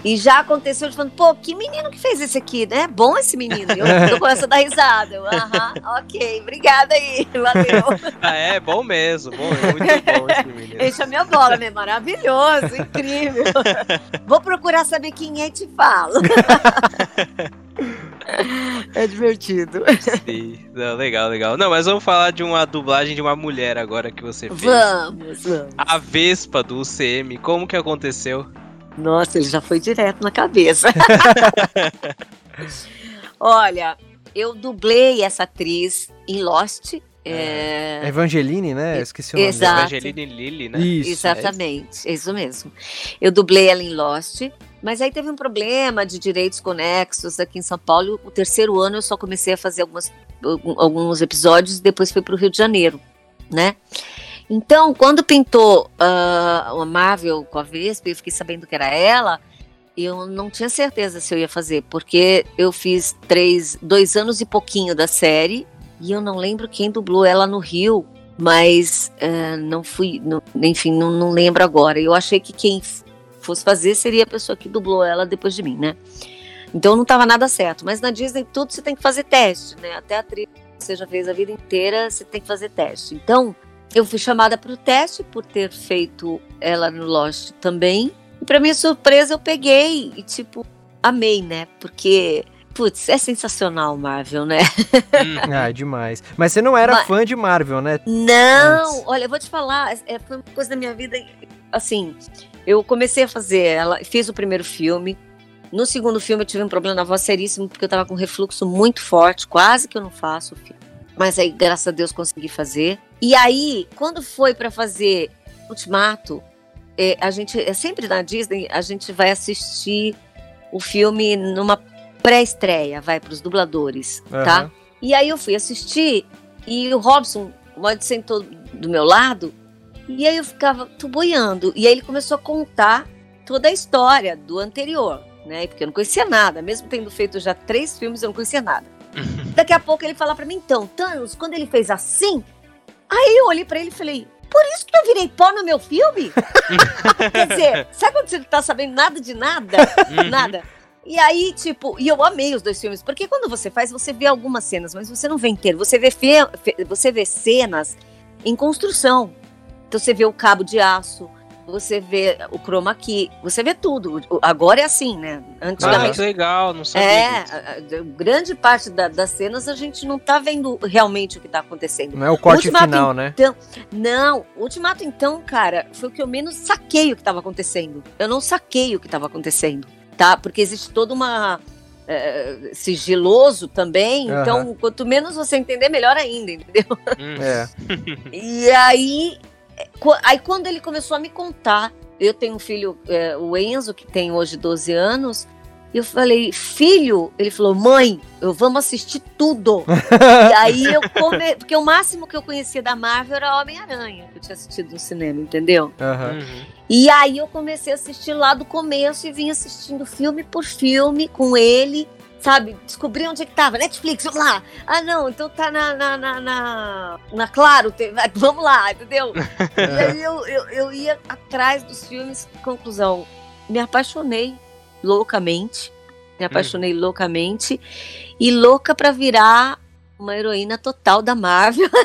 E já aconteceu de falando, pô, que menino que fez esse aqui, né? Bom esse menino. Eu, eu começo a dar risada. Eu, Aham, ok, obrigada aí, valeu. Ah, é bom mesmo. Bom, muito bom esse menino. Enche a minha bola, né? Maravilhoso, incrível. Vou procurar saber quem é e te falo. É divertido. Sim. Não, legal, legal. Não, mas vamos falar de uma dublagem de uma mulher agora que você fez. Vamos, vamos. A Vespa do UCM, como que aconteceu? Nossa, ele já foi direto na cabeça. Olha, eu dublei essa atriz em Lost. É é, Evangeline, né? Eu esqueci o nome Exato. dela. Evangeline Lilly, né? Isso. Exatamente, é isso mesmo. Eu dublei ela em Lost, mas aí teve um problema de direitos conexos aqui em São Paulo. O terceiro ano eu só comecei a fazer algumas, algum- alguns episódios e depois fui para o Rio de Janeiro, né? Então, quando pintou ah, a Marvel com a Vespa, eu fiquei sabendo que era ela, eu não tinha certeza se eu ia fazer, porque eu fiz três, dois anos e pouquinho da série e eu não lembro quem dublou ela no Rio, mas eh, não fui, não- enfim, não, não lembro agora. Eu achei que quem fosse fazer seria a pessoa que dublou ela depois de mim, né? Então não estava nada certo. Mas na Disney tudo você tem que fazer teste, né? Até a atriz que você já fez a vida inteira, você tem que fazer teste. Então eu fui chamada para o teste por ter feito ela no Lost também. E para minha surpresa eu peguei e tipo amei, né? Porque Putz, é sensacional Marvel, né? Hum. Ah, demais. Mas você não era Mas- fã de Marvel, né? Não, Antes. olha, eu vou te falar, é, foi uma coisa da minha vida, assim, eu comecei a fazer ela, fiz o primeiro filme, no segundo filme eu tive um problema na voz seríssimo, porque eu tava com refluxo muito forte, quase que eu não faço o filme. Mas aí, graças a Deus, consegui fazer. E aí, quando foi pra fazer Ultimato, é, a gente, é sempre na Disney, a gente vai assistir o filme numa pré-estreia, vai pros dubladores, tá? Aham. E aí eu fui assistir e o Robson, o Mod sentou do meu lado e aí eu ficava tuboiando. E aí ele começou a contar toda a história do anterior, né? Porque eu não conhecia nada, mesmo tendo feito já três filmes, eu não conhecia nada. Daqui a pouco ele fala pra mim, então, Thanos, quando ele fez assim, aí eu olhei pra ele e falei, por isso que eu virei pó no meu filme? Quer dizer, sabe quando você não tá sabendo nada de nada? Uhum. Nada. E aí, tipo, e eu amei os dois filmes, porque quando você faz, você vê algumas cenas, mas você não vê inteiro. Você vê, fe- fe- você vê cenas em construção. Então você vê o cabo de aço, você vê o chroma key, você vê tudo. Agora é assim, né? Ah, Antigamente. que legal, não sabia é, disso. grande parte da- das cenas a gente não tá vendo realmente o que tá acontecendo. Não é o corte Ultimato, final, né? Não, o Ultimato, então, cara, foi o que eu menos saquei o que estava acontecendo. Eu não saquei o que estava acontecendo, tá? Porque existe toda uma. eh, sigiloso também, Aham. então quanto menos você entender, melhor ainda, entendeu? Hum. É. E aí, aí quando ele começou a me contar, eu tenho um filho, eh, o Enzo, que tem hoje 12 anos, e eu falei, filho, ele falou, mãe, eu vamos assistir tudo. e aí eu come... porque o máximo que eu conhecia da Marvel era Homem-Aranha, que eu tinha assistido no cinema, entendeu? Uhum. E aí eu comecei a assistir lá do começo e vim assistindo filme por filme com ele, sabe? Descobri onde é que tava. Netflix, vamos lá. Ah, não, então tá na, na, na, na, na Claro, vamos lá, entendeu? e aí eu, eu, eu ia atrás dos filmes, conclusão, me apaixonei loucamente, me apaixonei loucamente e louca pra virar uma heroína total da Marvel.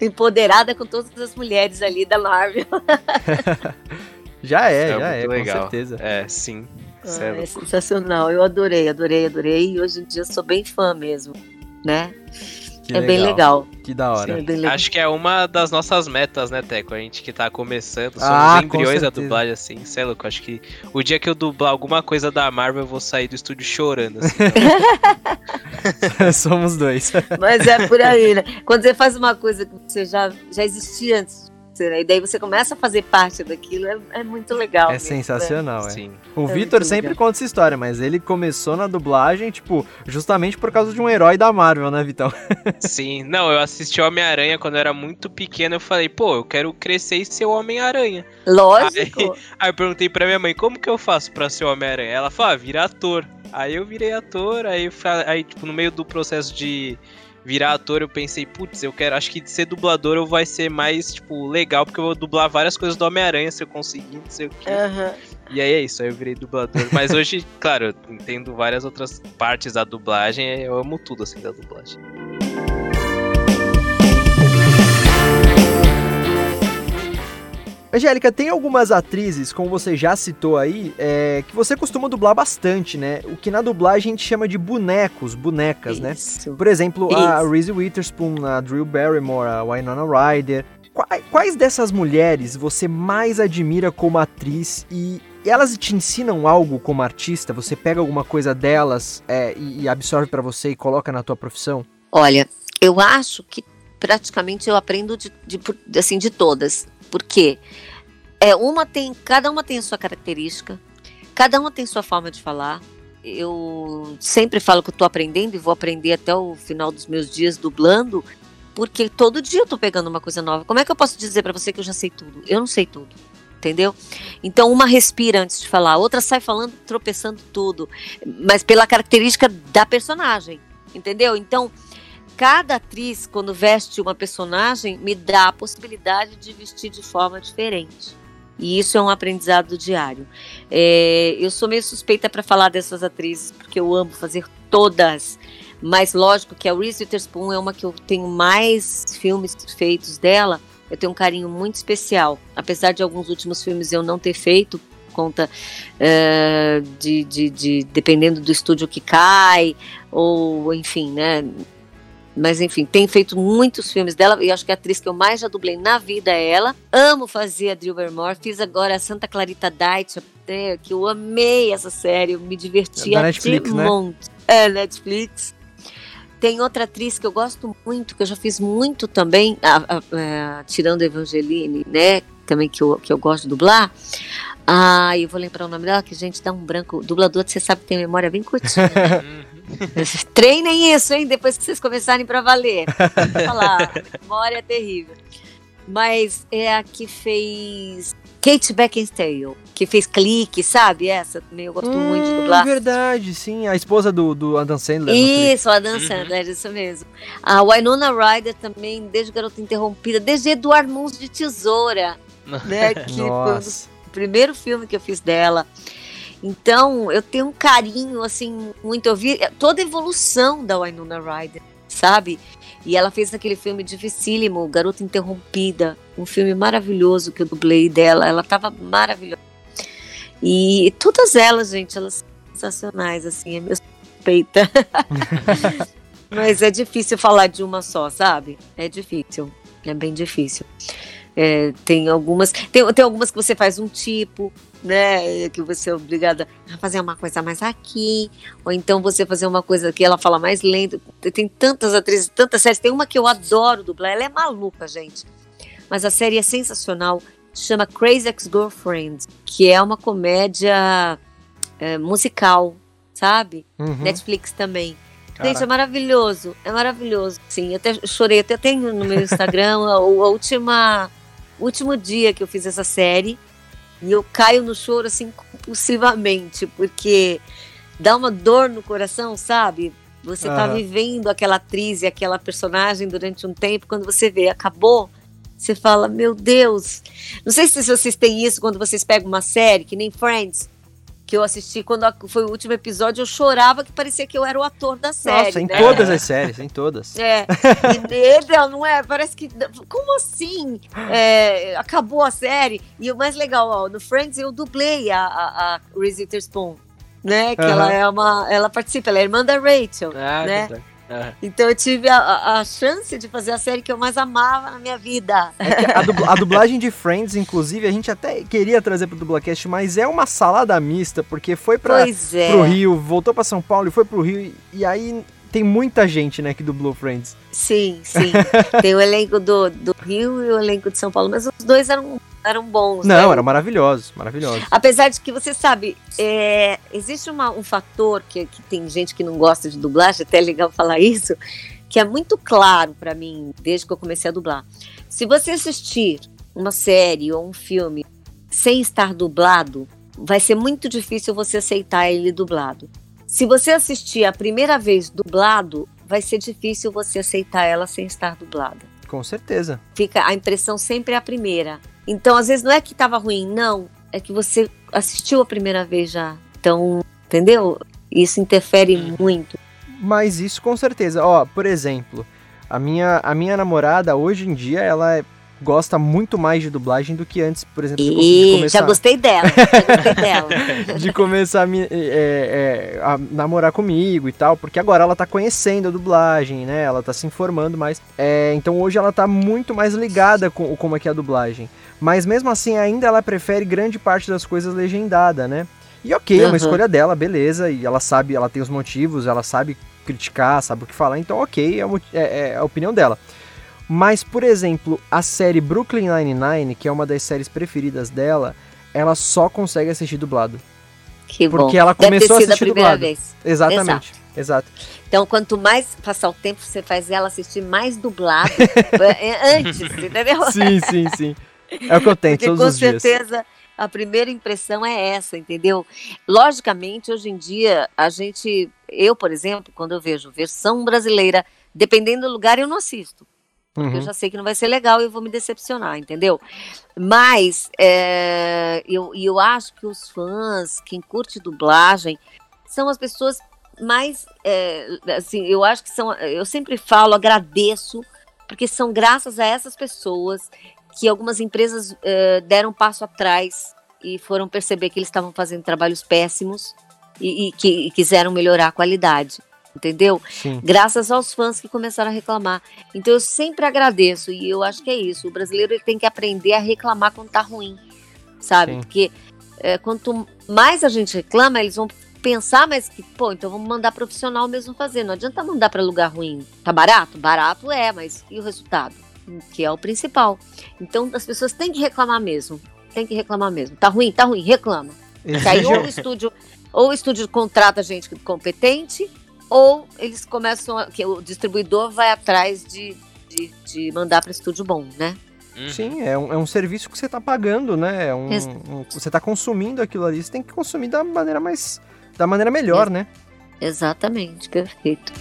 Empoderada com todas as mulheres ali da Marvel. Já é, É já é, muito com legal. certeza. É, sim. É Ah, é louco. sensacional. Eu adorei, adorei, adorei. E hoje em dia sou bem fã mesmo, né? Que é bem legal. Que da hora. Sim, é legal. Acho que é uma das nossas metas, né, Teco? A gente que tá começando, somos Ah, embriões da certeza. dublagem, assim, cê é louco. Acho que o dia que eu dublar alguma coisa da Marvel, eu vou sair do estúdio chorando, assim. Somos dois. Mas é por aí, né? Quando você faz uma coisa que você já, já existia antes, você, né? e daí você começa a fazer parte daquilo, é, é muito legal. É mesmo, sensacional, é. Sim. O É Vitor sempre legal. conta essa história, mas ele começou na dublagem, tipo, justamente por causa de um herói da Marvel, né, Vitão? Sim. Não, eu assisti Homem-Aranha quando eu era muito pequeno. Eu falei, pô, eu quero crescer e ser o Homem-Aranha. né? Lógico. Aí eu perguntei pra minha mãe, como que eu faço pra ser o Homem-Aranha? Ela falou, ah, vira ator. Aí eu virei ator, aí, aí tipo, no meio do processo de virar ator, eu pensei, putz, eu quero, acho que ser dublador eu vai ser mais, tipo, legal, porque eu vou dublar várias coisas do Homem-Aranha se eu conseguir, não sei o quê. Aham. E aí é isso, aí eu virei dublador. Mas hoje, claro, eu entendo várias outras partes da dublagem, eu amo tudo, assim, da dublagem. Angélica, tem algumas atrizes, como você já citou aí, é, que você costuma dublar bastante, né? O que na dublagem a gente chama de bonecos, bonecas, né? Isso. Por exemplo, a Isso. Reese Witherspoon, a Drew Barrymore, a Winona Ryder. Qua- Quais dessas mulheres você mais admira como atriz e elas te ensinam algo como artista? Você pega alguma coisa delas é, e, absorve pra você e coloca na tua profissão? Olha, eu acho que praticamente eu aprendo de, de- assim, de todas. Porque é, uma tem, cada uma tem a sua característica, cada uma tem sua forma de falar. Eu sempre falo que tô aprendendo e vou aprender até o final dos meus dias dublando, porque todo dia eu pegando uma coisa nova. Como é que eu posso dizer pra você que eu já sei tudo? Eu não sei tudo. Entendeu? Então uma respira antes de falar, outra sai falando, tropeçando tudo, mas pela característica da personagem, entendeu? Então, cada atriz, quando veste uma personagem, me dá a possibilidade de vestir de forma diferente. E isso é um aprendizado diário. É, eu sou meio suspeita para falar dessas atrizes, porque eu amo fazer todas. Mas lógico que a Reese Witherspoon é uma que eu tenho mais filmes feitos dela. Eu tenho um carinho muito especial. Apesar de alguns últimos filmes eu não ter feito, conta uh, de, de, de, dependendo do estúdio que cai, ou enfim, né? Mas enfim, tem feito muitos filmes dela e acho que a atriz que eu mais já dublei na vida é ela. Amo fazer a Drew Barrymore. Fiz agora a Santa Clarita Diet, que eu amei essa série, eu me diverti da Netflix, né? monte. É, Netflix. Tem outra atriz que eu gosto muito, que eu já fiz muito também, a, a, a, é, tirando Evangeline, né? Também que eu, que eu gosto de dublar. Ah, eu vou lembrar o nome dela, que a gente dá um branco. Dublador, você sabe que tem memória bem curtinha, né? Treinem isso, hein? Depois que vocês começarem para valer. falar, memória é terrível. Mas é a que fez Kate Beckinsale, que fez Clique, sabe? Essa também eu gosto hum, muito de dublar. verdade, sim. A esposa do, do Adam Sandler. Isso, Adam uhum. Sandler, isso mesmo. A Winona Ryder também, desde Garota Interrompida, desde Eduardo Mãos de Tesoura. né? Que Nossa. foi o primeiro filme que eu fiz dela. Então, eu tenho um carinho, assim, muito. Eu vi toda a evolução da Winona Ryder, sabe? E ela fez aquele filme dificílimo, Garota Interrompida, um filme maravilhoso que eu dublei dela. Ela estava maravilhosa. E todas elas, gente, elas são sensacionais, assim, é meu suspeita. Mas é difícil falar de uma só, sabe? É difícil, é bem difícil. É, tem algumas, tem, tem algumas que você faz um tipo, né? Que você é obrigada a fazer uma coisa mais aqui, ou então você fazer uma coisa que ela fala mais lento. Tem tantas atrizes, tantas séries. Tem uma que eu adoro dublar, ela é maluca, gente. Mas a série é sensacional, chama Crazy Ex-Girlfriend, que é uma comédia é, musical, sabe? Uhum. Netflix também. Gente, é maravilhoso, é maravilhoso. Sim, eu até chorei, até tenho no meu Instagram a, a última último dia que eu fiz essa série e eu caio no choro assim compulsivamente, porque dá uma dor no coração, sabe? Você tá vivendo aquela atriz e aquela personagem durante um tempo, quando você vê, acabou, você fala, meu Deus. Não sei se vocês têm isso quando vocês pegam uma série, que nem Friends, que eu assisti quando foi o último episódio, eu chorava que parecia que eu era o ator da série. Nossa, em né? todas as séries, em todas. É. E nele, não é? Parece que. Como assim? É, acabou a série. E o mais legal, ó, no Friends eu dublei a, a, a Reese Witherspoon. Né, que uhum. ela é uma. Ela participa, ela é irmã da Rachel. Ah, né? Uhum. Então eu tive a, a, chance de fazer a série que eu mais amava na minha vida. É a, dubla, a, dublagem de Friends, inclusive, a gente até queria trazer pro Dublacast, mas é uma salada mista, porque foi para é. pro Rio, voltou para São Paulo e foi pro Rio, e aí tem muita gente, né, que dublou Friends. Sim, sim. tem o elenco do, do Rio e o elenco de São Paulo, mas os dois eram eram bons. Não, né? eram maravilhosos, maravilhosos. Apesar de que você sabe, é, existe uma, um fator que, que tem gente que não gosta de dublagem, até é legal falar isso, que é muito claro para mim desde que eu comecei a dublar. Se você assistir uma série ou um filme sem estar dublado, vai ser muito difícil você aceitar ele dublado. Se você assistir a primeira vez dublado, vai ser difícil você aceitar ela sem estar dublada. Com certeza. Fica a impressão sempre é a primeira. Então, às vezes, não é que estava ruim, não. É que você assistiu a primeira vez já. Então, entendeu? Isso interfere uhum. muito. Mas isso com certeza. Ó, por exemplo, a minha, a minha namorada, hoje em dia, ela é gosta muito mais de dublagem do que antes, por exemplo, de começar... Já gostei dela, já gostei dela. de começar a, me, é, é, a, namorar comigo e tal, porque agora ela tá conhecendo a dublagem, né? Ela tá se informando mais. É, então hoje ela tá muito mais ligada com como é que é a dublagem. Mas mesmo assim, ainda ela prefere grande parte das coisas legendada, né? E ok, uhum. é uma escolha dela, beleza, e ela sabe, ela tem os motivos, ela sabe criticar, sabe o que falar, então ok, é, é, é a opinião dela. Mas, por exemplo, a série Brooklyn Nine-Nine, que é uma das séries preferidas dela, ela só consegue assistir dublado. Que porque bom. ela começou a assistir a dublado. Vez. Exatamente. Exato. Exato. Então, quanto mais passar o tempo, você faz ela assistir mais dublado é, antes, entendeu? Sim, sim, sim. É o que eu tento todos os dias. Com certeza, a primeira impressão é essa, entendeu? Logicamente, hoje em dia, a gente, eu, por exemplo, quando eu vejo versão brasileira, dependendo do lugar, eu não assisto. Porque Uhum. eu já sei que não vai ser legal e eu vou me decepcionar, entendeu? Mas é, eu, eu acho que os fãs, quem curte dublagem, são as pessoas mais. é, assim, eu acho que são. Eu sempre falo, agradeço, porque são graças a essas pessoas que algumas empresas é, deram um passo atrás e foram perceber que eles estavam fazendo trabalhos péssimos e, e que e quiseram melhorar a qualidade. Entendeu? Sim. graças aos fãs que começaram a reclamar. Então eu sempre agradeço e eu acho que é isso. O brasileiro ele tem que aprender a reclamar quando tá ruim, sabe? Sim. Porque é, quanto mais a gente reclama, eles vão pensar mais que, pô, então vamos mandar profissional mesmo fazer. Não adianta mandar para lugar ruim. Tá barato? Barato é, mas e o resultado? Que é o principal. Então as pessoas têm que reclamar mesmo. Tem que reclamar mesmo. Tá ruim? Tá ruim, reclama. Que aí ou o estúdio, ou o estúdio contrata gente competente, ou eles começam, a, que o distribuidor vai atrás de, de, de mandar para estúdio bom, né? Uhum. Sim, é um, é um serviço que você tá pagando, né? É um, Ex- um- você tá consumindo aquilo ali, você tem que consumir da maneira mais. da maneira melhor, né? Exatamente, perfeito.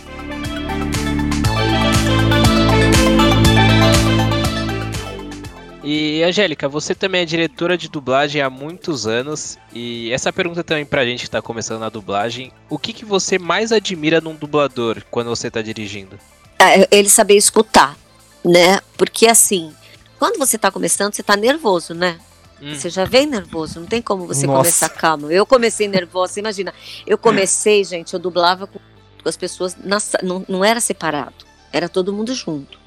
E Angélica, você também é diretora de dublagem há muitos anos. E essa pergunta também pra gente que tá começando na dublagem. O que, que você mais admira num dublador quando você tá dirigindo? É, ele saber escutar, né? Porque assim, quando você tá começando, você tá nervoso, né? Hum. Você já vem nervoso, não tem como você Nossa. começar calmo. Eu comecei nervosa, imagina. Eu comecei, gente, eu dublava com as pessoas, na não, não era separado, era todo mundo junto,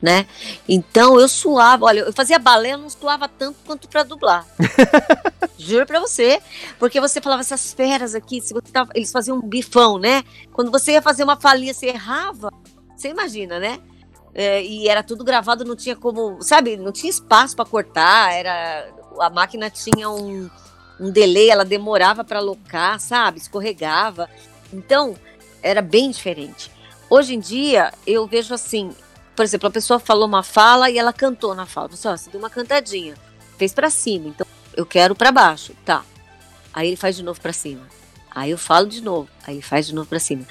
né? Então eu suava, olha, eu fazia balé, eu não suava tanto quanto pra dublar. Juro pra você, porque você falava essas feras aqui, se você tava- eles faziam um bifão, né? Quando você ia fazer uma falinha, você errava, você imagina, né? É, e era tudo gravado, não tinha como, sabe, não tinha espaço para cortar, era a máquina tinha um, um delay, ela demorava para alocar, sabe, escorregava. Então, era bem diferente. Hoje em dia, eu vejo assim, por exemplo, a pessoa falou uma fala e ela cantou na fala. Você, ó, você deu uma cantadinha, fez para cima, então eu quero para baixo, tá. Aí ele faz de novo para cima. Aí eu falo de novo, aí ele faz de novo para cima.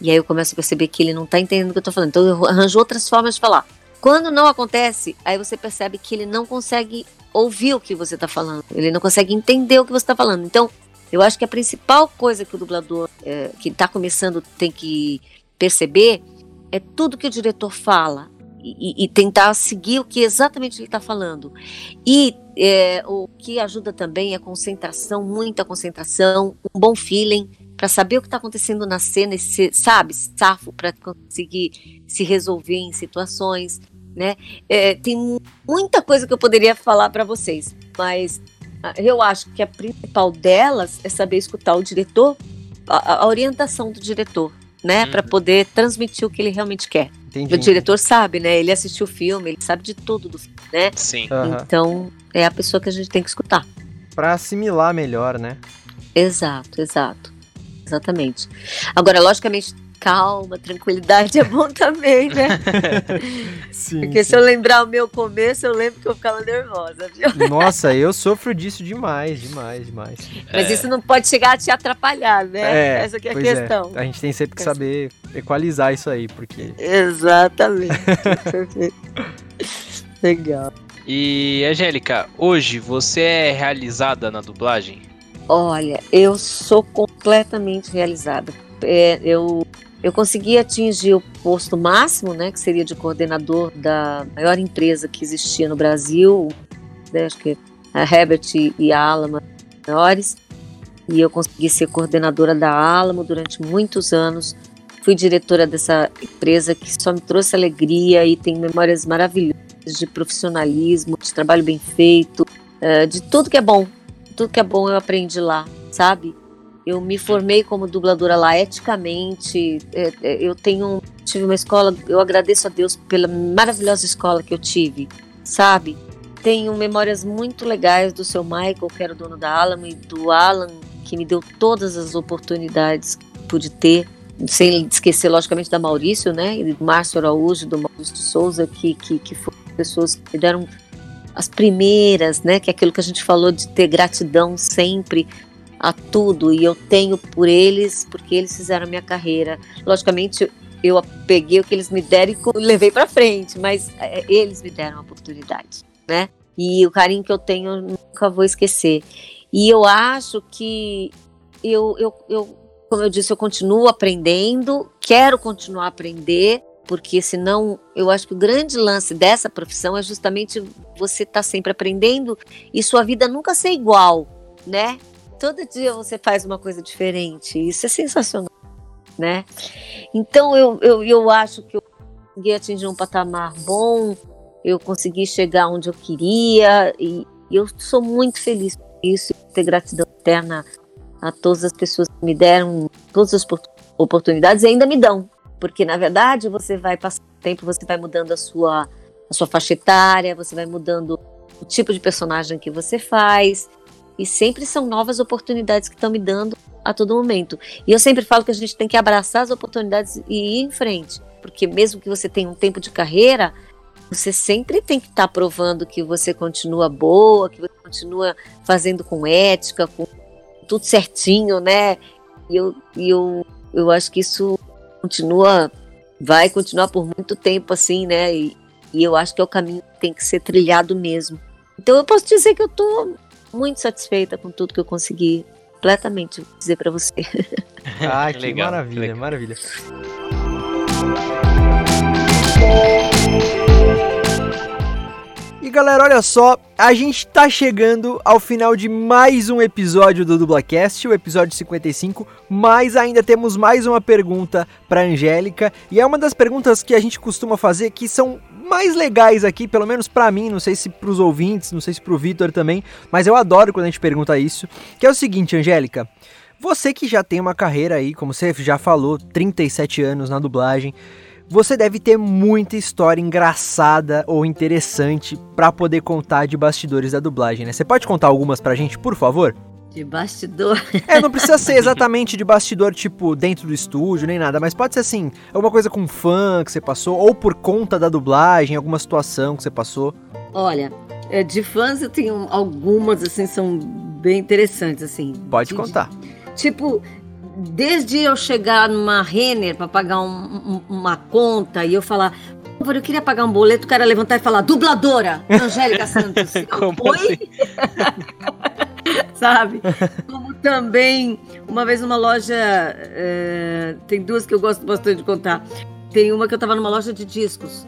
E aí eu começo a perceber que ele não tá entendendo o que eu tô falando. Então eu arranjo outras formas de falar. Quando não acontece, aí você percebe que ele não consegue ouvir o que você tá falando. Ele não consegue entender o que você tá falando. Então, eu acho que a principal coisa que o dublador é, que tá começando tem que perceber é tudo que o diretor fala e, e tentar seguir o que exatamente ele está falando. E é, o que ajuda também é concentração, muita concentração, um bom feeling para saber o que está acontecendo na cena, e ser, sabe, safo para conseguir se resolver em situações, né? É, tem mu- muita coisa que eu poderia falar para vocês, mas ah, eu acho que a principal delas é saber escutar o diretor, a, a orientação do diretor, né, para Uhum. poder transmitir o que ele realmente quer. Entendi. O diretor sabe, né? Ele assistiu o filme, ele sabe de tudo do filme, né? Sim. Aham. Então, é a pessoa que a gente tem que escutar. Pra assimilar melhor, né? Exato, exato. Exatamente. Agora, logicamente, calma, tranquilidade é bom também, né? Sim. Porque se eu lembrar o meu começo, eu lembro que eu ficava nervosa, viu? Nossa, eu sofro disso demais, demais, demais. Mas É. isso não pode chegar a te atrapalhar, né? É, Essa que é a pois questão. A gente tem sempre que saber equalizar isso aí, porque. Exatamente. Perfeito. Legal. E Angélica, hoje você é realizada na dublagem? Olha, eu sou completamente realizada. É, eu, eu consegui atingir o posto máximo, né, que seria de coordenador da maior empresa que existia no Brasil, né, acho que a Herbert e a Alamo maiores, e eu consegui ser coordenadora da Alamo durante muitos anos. Fui diretora dessa empresa que só me trouxe alegria e tem memórias maravilhosas de profissionalismo, de trabalho bem feito, eh, de tudo que é bom tudo que é bom eu aprendi lá, sabe? Eu me formei como dubladora lá eticamente. é, é, eu tenho tive uma escola, eu agradeço a Deus pela maravilhosa escola que eu tive, sabe? Tenho memórias muito legais do seu Michael, que era o dono da Alamo, e do Alan, que me deu todas as oportunidades que pude ter. Sem esquecer, logicamente, da Maurício, né? E do Márcio Araújo, do Maurício Souza, que, que, que foram pessoas que me deram as primeiras, né? Que é aquilo que a gente falou de ter gratidão sempre a tudo e eu tenho por eles porque eles fizeram minha carreira. Logicamente, eu peguei o que eles me deram e levei pra frente, mas é, eles me deram a oportunidade, né? E o carinho que eu tenho eu nunca vou esquecer. E eu acho que eu, eu, eu, como eu disse, eu continuo aprendendo, quero continuar a aprender, porque senão eu acho que o grande lance dessa profissão é justamente você estar sempre aprendendo e sua vida nunca ser igual, né? Todo dia você faz uma coisa diferente, isso é sensacional, né? Então eu, eu, eu acho que eu consegui atingir um patamar bom, eu consegui chegar onde eu queria e eu sou muito feliz por isso, ter gratidão eterna a todas as pessoas que me deram todas as opor- oportunidades e ainda me dão, porque na verdade você vai passando o tempo, você vai mudando a sua a sua faixa etária, você vai mudando o tipo de personagem que você faz e sempre são novas oportunidades que estão me dando a todo momento. E eu sempre falo que a gente tem que abraçar as oportunidades e ir em frente, porque mesmo que você tenha um tempo de carreira, você sempre tem que estar provando que você continua boa, que você continua fazendo com ética, com tudo certinho, né? E eu, eu, eu acho que isso continua, vai continuar por muito tempo assim, né? E, e eu acho que é o caminho que tem que ser trilhado mesmo. Então eu posso dizer que eu tô muito satisfeita com tudo que eu consegui, completamente, dizer para você. Ah, que Legal, maravilha, legal. maravilha. E galera, olha só, a gente tá chegando ao final de mais um episódio do Dublacast, o episódio 55, mas ainda temos mais uma pergunta pra Angélica, e é uma das perguntas que a gente costuma fazer que são mais legais aqui, pelo menos pra mim, não sei se pros ouvintes, não sei se pro Vitor também, mas eu adoro quando a gente pergunta isso, que é o seguinte, Angélica, você que já tem uma carreira aí, como você já falou, 37 anos na dublagem, você deve ter muita história engraçada ou interessante pra poder contar de bastidores da dublagem, né? Você pode contar algumas pra gente, por favor? De bastidor. É, não precisa ser exatamente de bastidor, tipo, dentro do estúdio, nem nada, mas pode ser assim, alguma coisa com fã que você passou, ou por conta da dublagem, alguma situação que você passou. Olha, é, de fãs eu tenho algumas, assim, são bem interessantes, assim. Pode De- contar. Tipo, desde eu chegar numa Renner para pagar um- um- uma conta e eu falar, eu queria pagar um boleto, o cara levantar e falar, dubladora, Angélica Santos. Como Oi? assim? Sabe? Como também, uma vez numa loja, é, tem duas que eu gosto bastante de contar. Tem uma que eu tava numa loja de discos.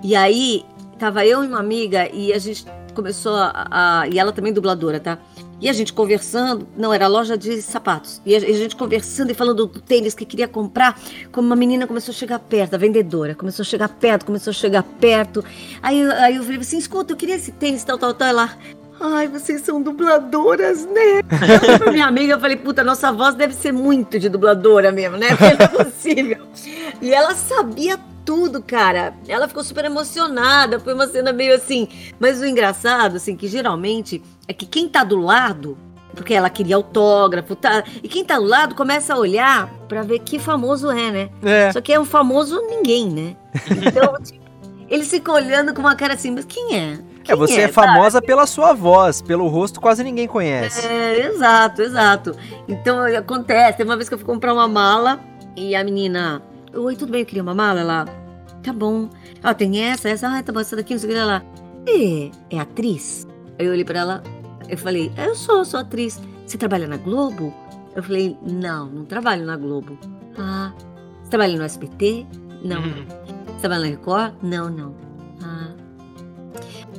E aí, tava eu e uma amiga e a gente começou a. a- e ela também dubladora, tá? E a gente conversando, não, era loja de sapatos. E a, e a gente conversando e falando do tênis que queria comprar, como uma menina começou a chegar perto, a vendedora, começou a chegar perto, começou a chegar perto. Aí, aí eu falei assim: escuta, eu queria esse tênis, tal, tal, tal. Ela, ai, vocês são dubladoras, né? Eu falei pra minha amiga, eu falei, puta, nossa voz deve ser muito de dubladora mesmo, né? Porque não é possível. E ela sabia tudo, cara. Ela ficou super emocionada, foi uma cena meio assim. Mas o engraçado, assim, que geralmente é que quem tá do lado, porque ela queria autógrafo, tá? E quem tá do lado começa a olhar pra ver que famoso é, né? É. Só que é um famoso ninguém, né? Então, tipo, eles ficam olhando com uma cara assim, mas quem é? É, Quem você é, sabe? famosa pela sua voz, pelo rosto quase ninguém conhece. É, exato, exato. Então acontece. Teve uma vez que eu fui comprar uma mala e a menina, oi, tudo bem? Eu queria uma mala? Ela, tá bom. Ela tem essa, essa, ah, tá bom, essa daqui, não sei o que lá. É, é atriz? Aí eu olhei pra ela, eu falei, eu sou, sou atriz. Você trabalha na Globo? Eu falei, não, não trabalho na Globo. Ah, você trabalha no SBT? Não, não. Você trabalha na Record? Não, não. Ah.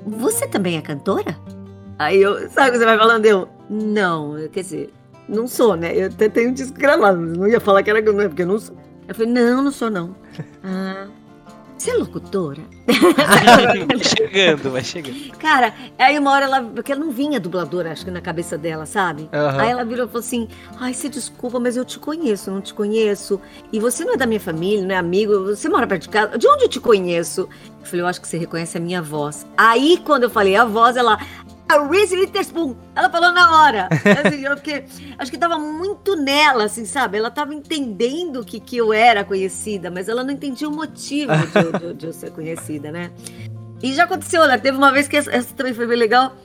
Você também é cantora? Aí eu, sabe o que você vai falando? Eu, não, quer dizer, não sou, né? Eu até tenho um disco gravado, mas não ia falar que era não é porque eu não sou. Eu falei, não, não sou, não. Ah, você é locutora? vai chegando, vai chegando. Cara, aí uma hora ela, porque ela não vinha dubladora, acho que na cabeça dela, sabe? Aham. Aí ela virou e falou assim: Ai, você desculpa, mas eu te conheço, não te conheço. E você não é da minha família, não é amigo, você mora perto de casa. De onde eu te conheço? Eu falei, eu acho que você reconhece a minha voz. Aí, quando eu falei a voz, ela. A Reese Witherspoon! Ela falou na hora. Assim, eu fiquei, acho que tava muito nela, assim, sabe? Ela tava entendendo que, que eu era conhecida, mas ela não entendia o motivo de, eu- de de eu ser conhecida, né? E já aconteceu, olha, teve uma vez que essa, essa também foi bem legal.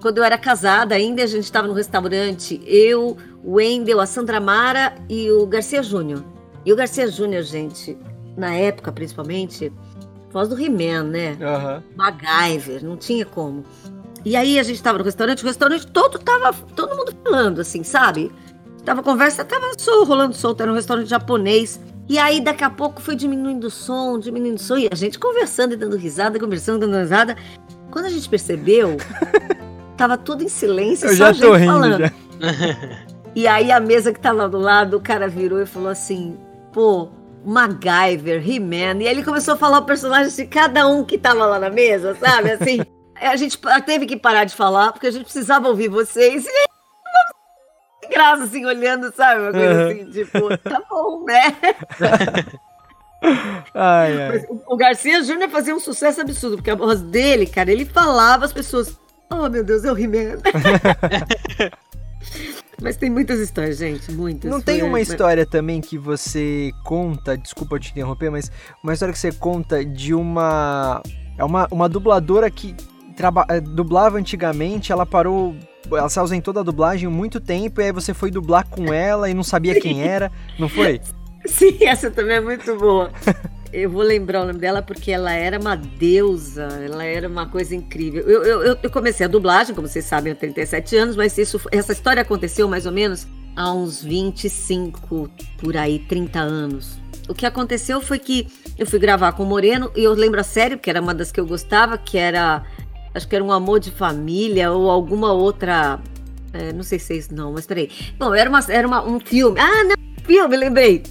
Quando eu era casada ainda, a gente estava no restaurante, eu, o Wendel, a Sandra Mara e o Garcia Júnior. E o Garcia Júnior, gente, na época principalmente, voz do He-Man, né? Aham. MacGyver, não tinha como. E aí a gente tava no restaurante, o restaurante todo tava, todo mundo falando, assim, sabe? Tava conversa, tava só rolando solto, era um restaurante japonês. E aí daqui a pouco foi diminuindo o som, diminuindo o som, e a gente conversando e dando risada, conversando, dando risada. Quando a gente percebeu, tava tudo em silêncio, Eu só já a gente tô rindo, falando. já. E aí a mesa que tava do lado, o cara virou e falou assim, pô, MacGyver, He-Man. E aí ele começou a falar o personagem de cada um que tava lá na mesa, sabe? Assim, a gente teve que parar de falar, porque a gente precisava ouvir vocês. E graça, assim, olhando, sabe? Uma coisa Uhum. assim, tipo, tá bom, né? Ai, ai. O- Garcia Júnior fazia um sucesso absurdo, porque a voz dele, cara, ele falava, as pessoas. Oh, meu Deus, é o He-Man. Mas tem muitas histórias, gente, muitas. Não tem uma história também que você conta, desculpa te interromper, mas uma história que você conta de uma. É uma, uma dubladora que dublava antigamente, ela parou. Ela se ausentou da dublagem muito tempo, e aí você foi dublar com ela e não sabia quem era, não foi? Sim, essa também é muito boa. Eu vou lembrar o nome dela porque ela era uma deusa, ela era uma coisa incrível. Eu, eu, eu- eu comecei a dublagem, como vocês sabem, há 37 anos, mas isso, essa história aconteceu mais ou menos há uns 25, por aí, 30 anos. O que aconteceu foi que eu fui gravar com o Moreno, e eu lembro a série, porque era uma das que eu gostava, que era. Acho que era um amor de família ou alguma outra. é, não sei se é isso, não, mas peraí. Bom, era, uma, era uma- um filme. Ah, não, filme, lembrei.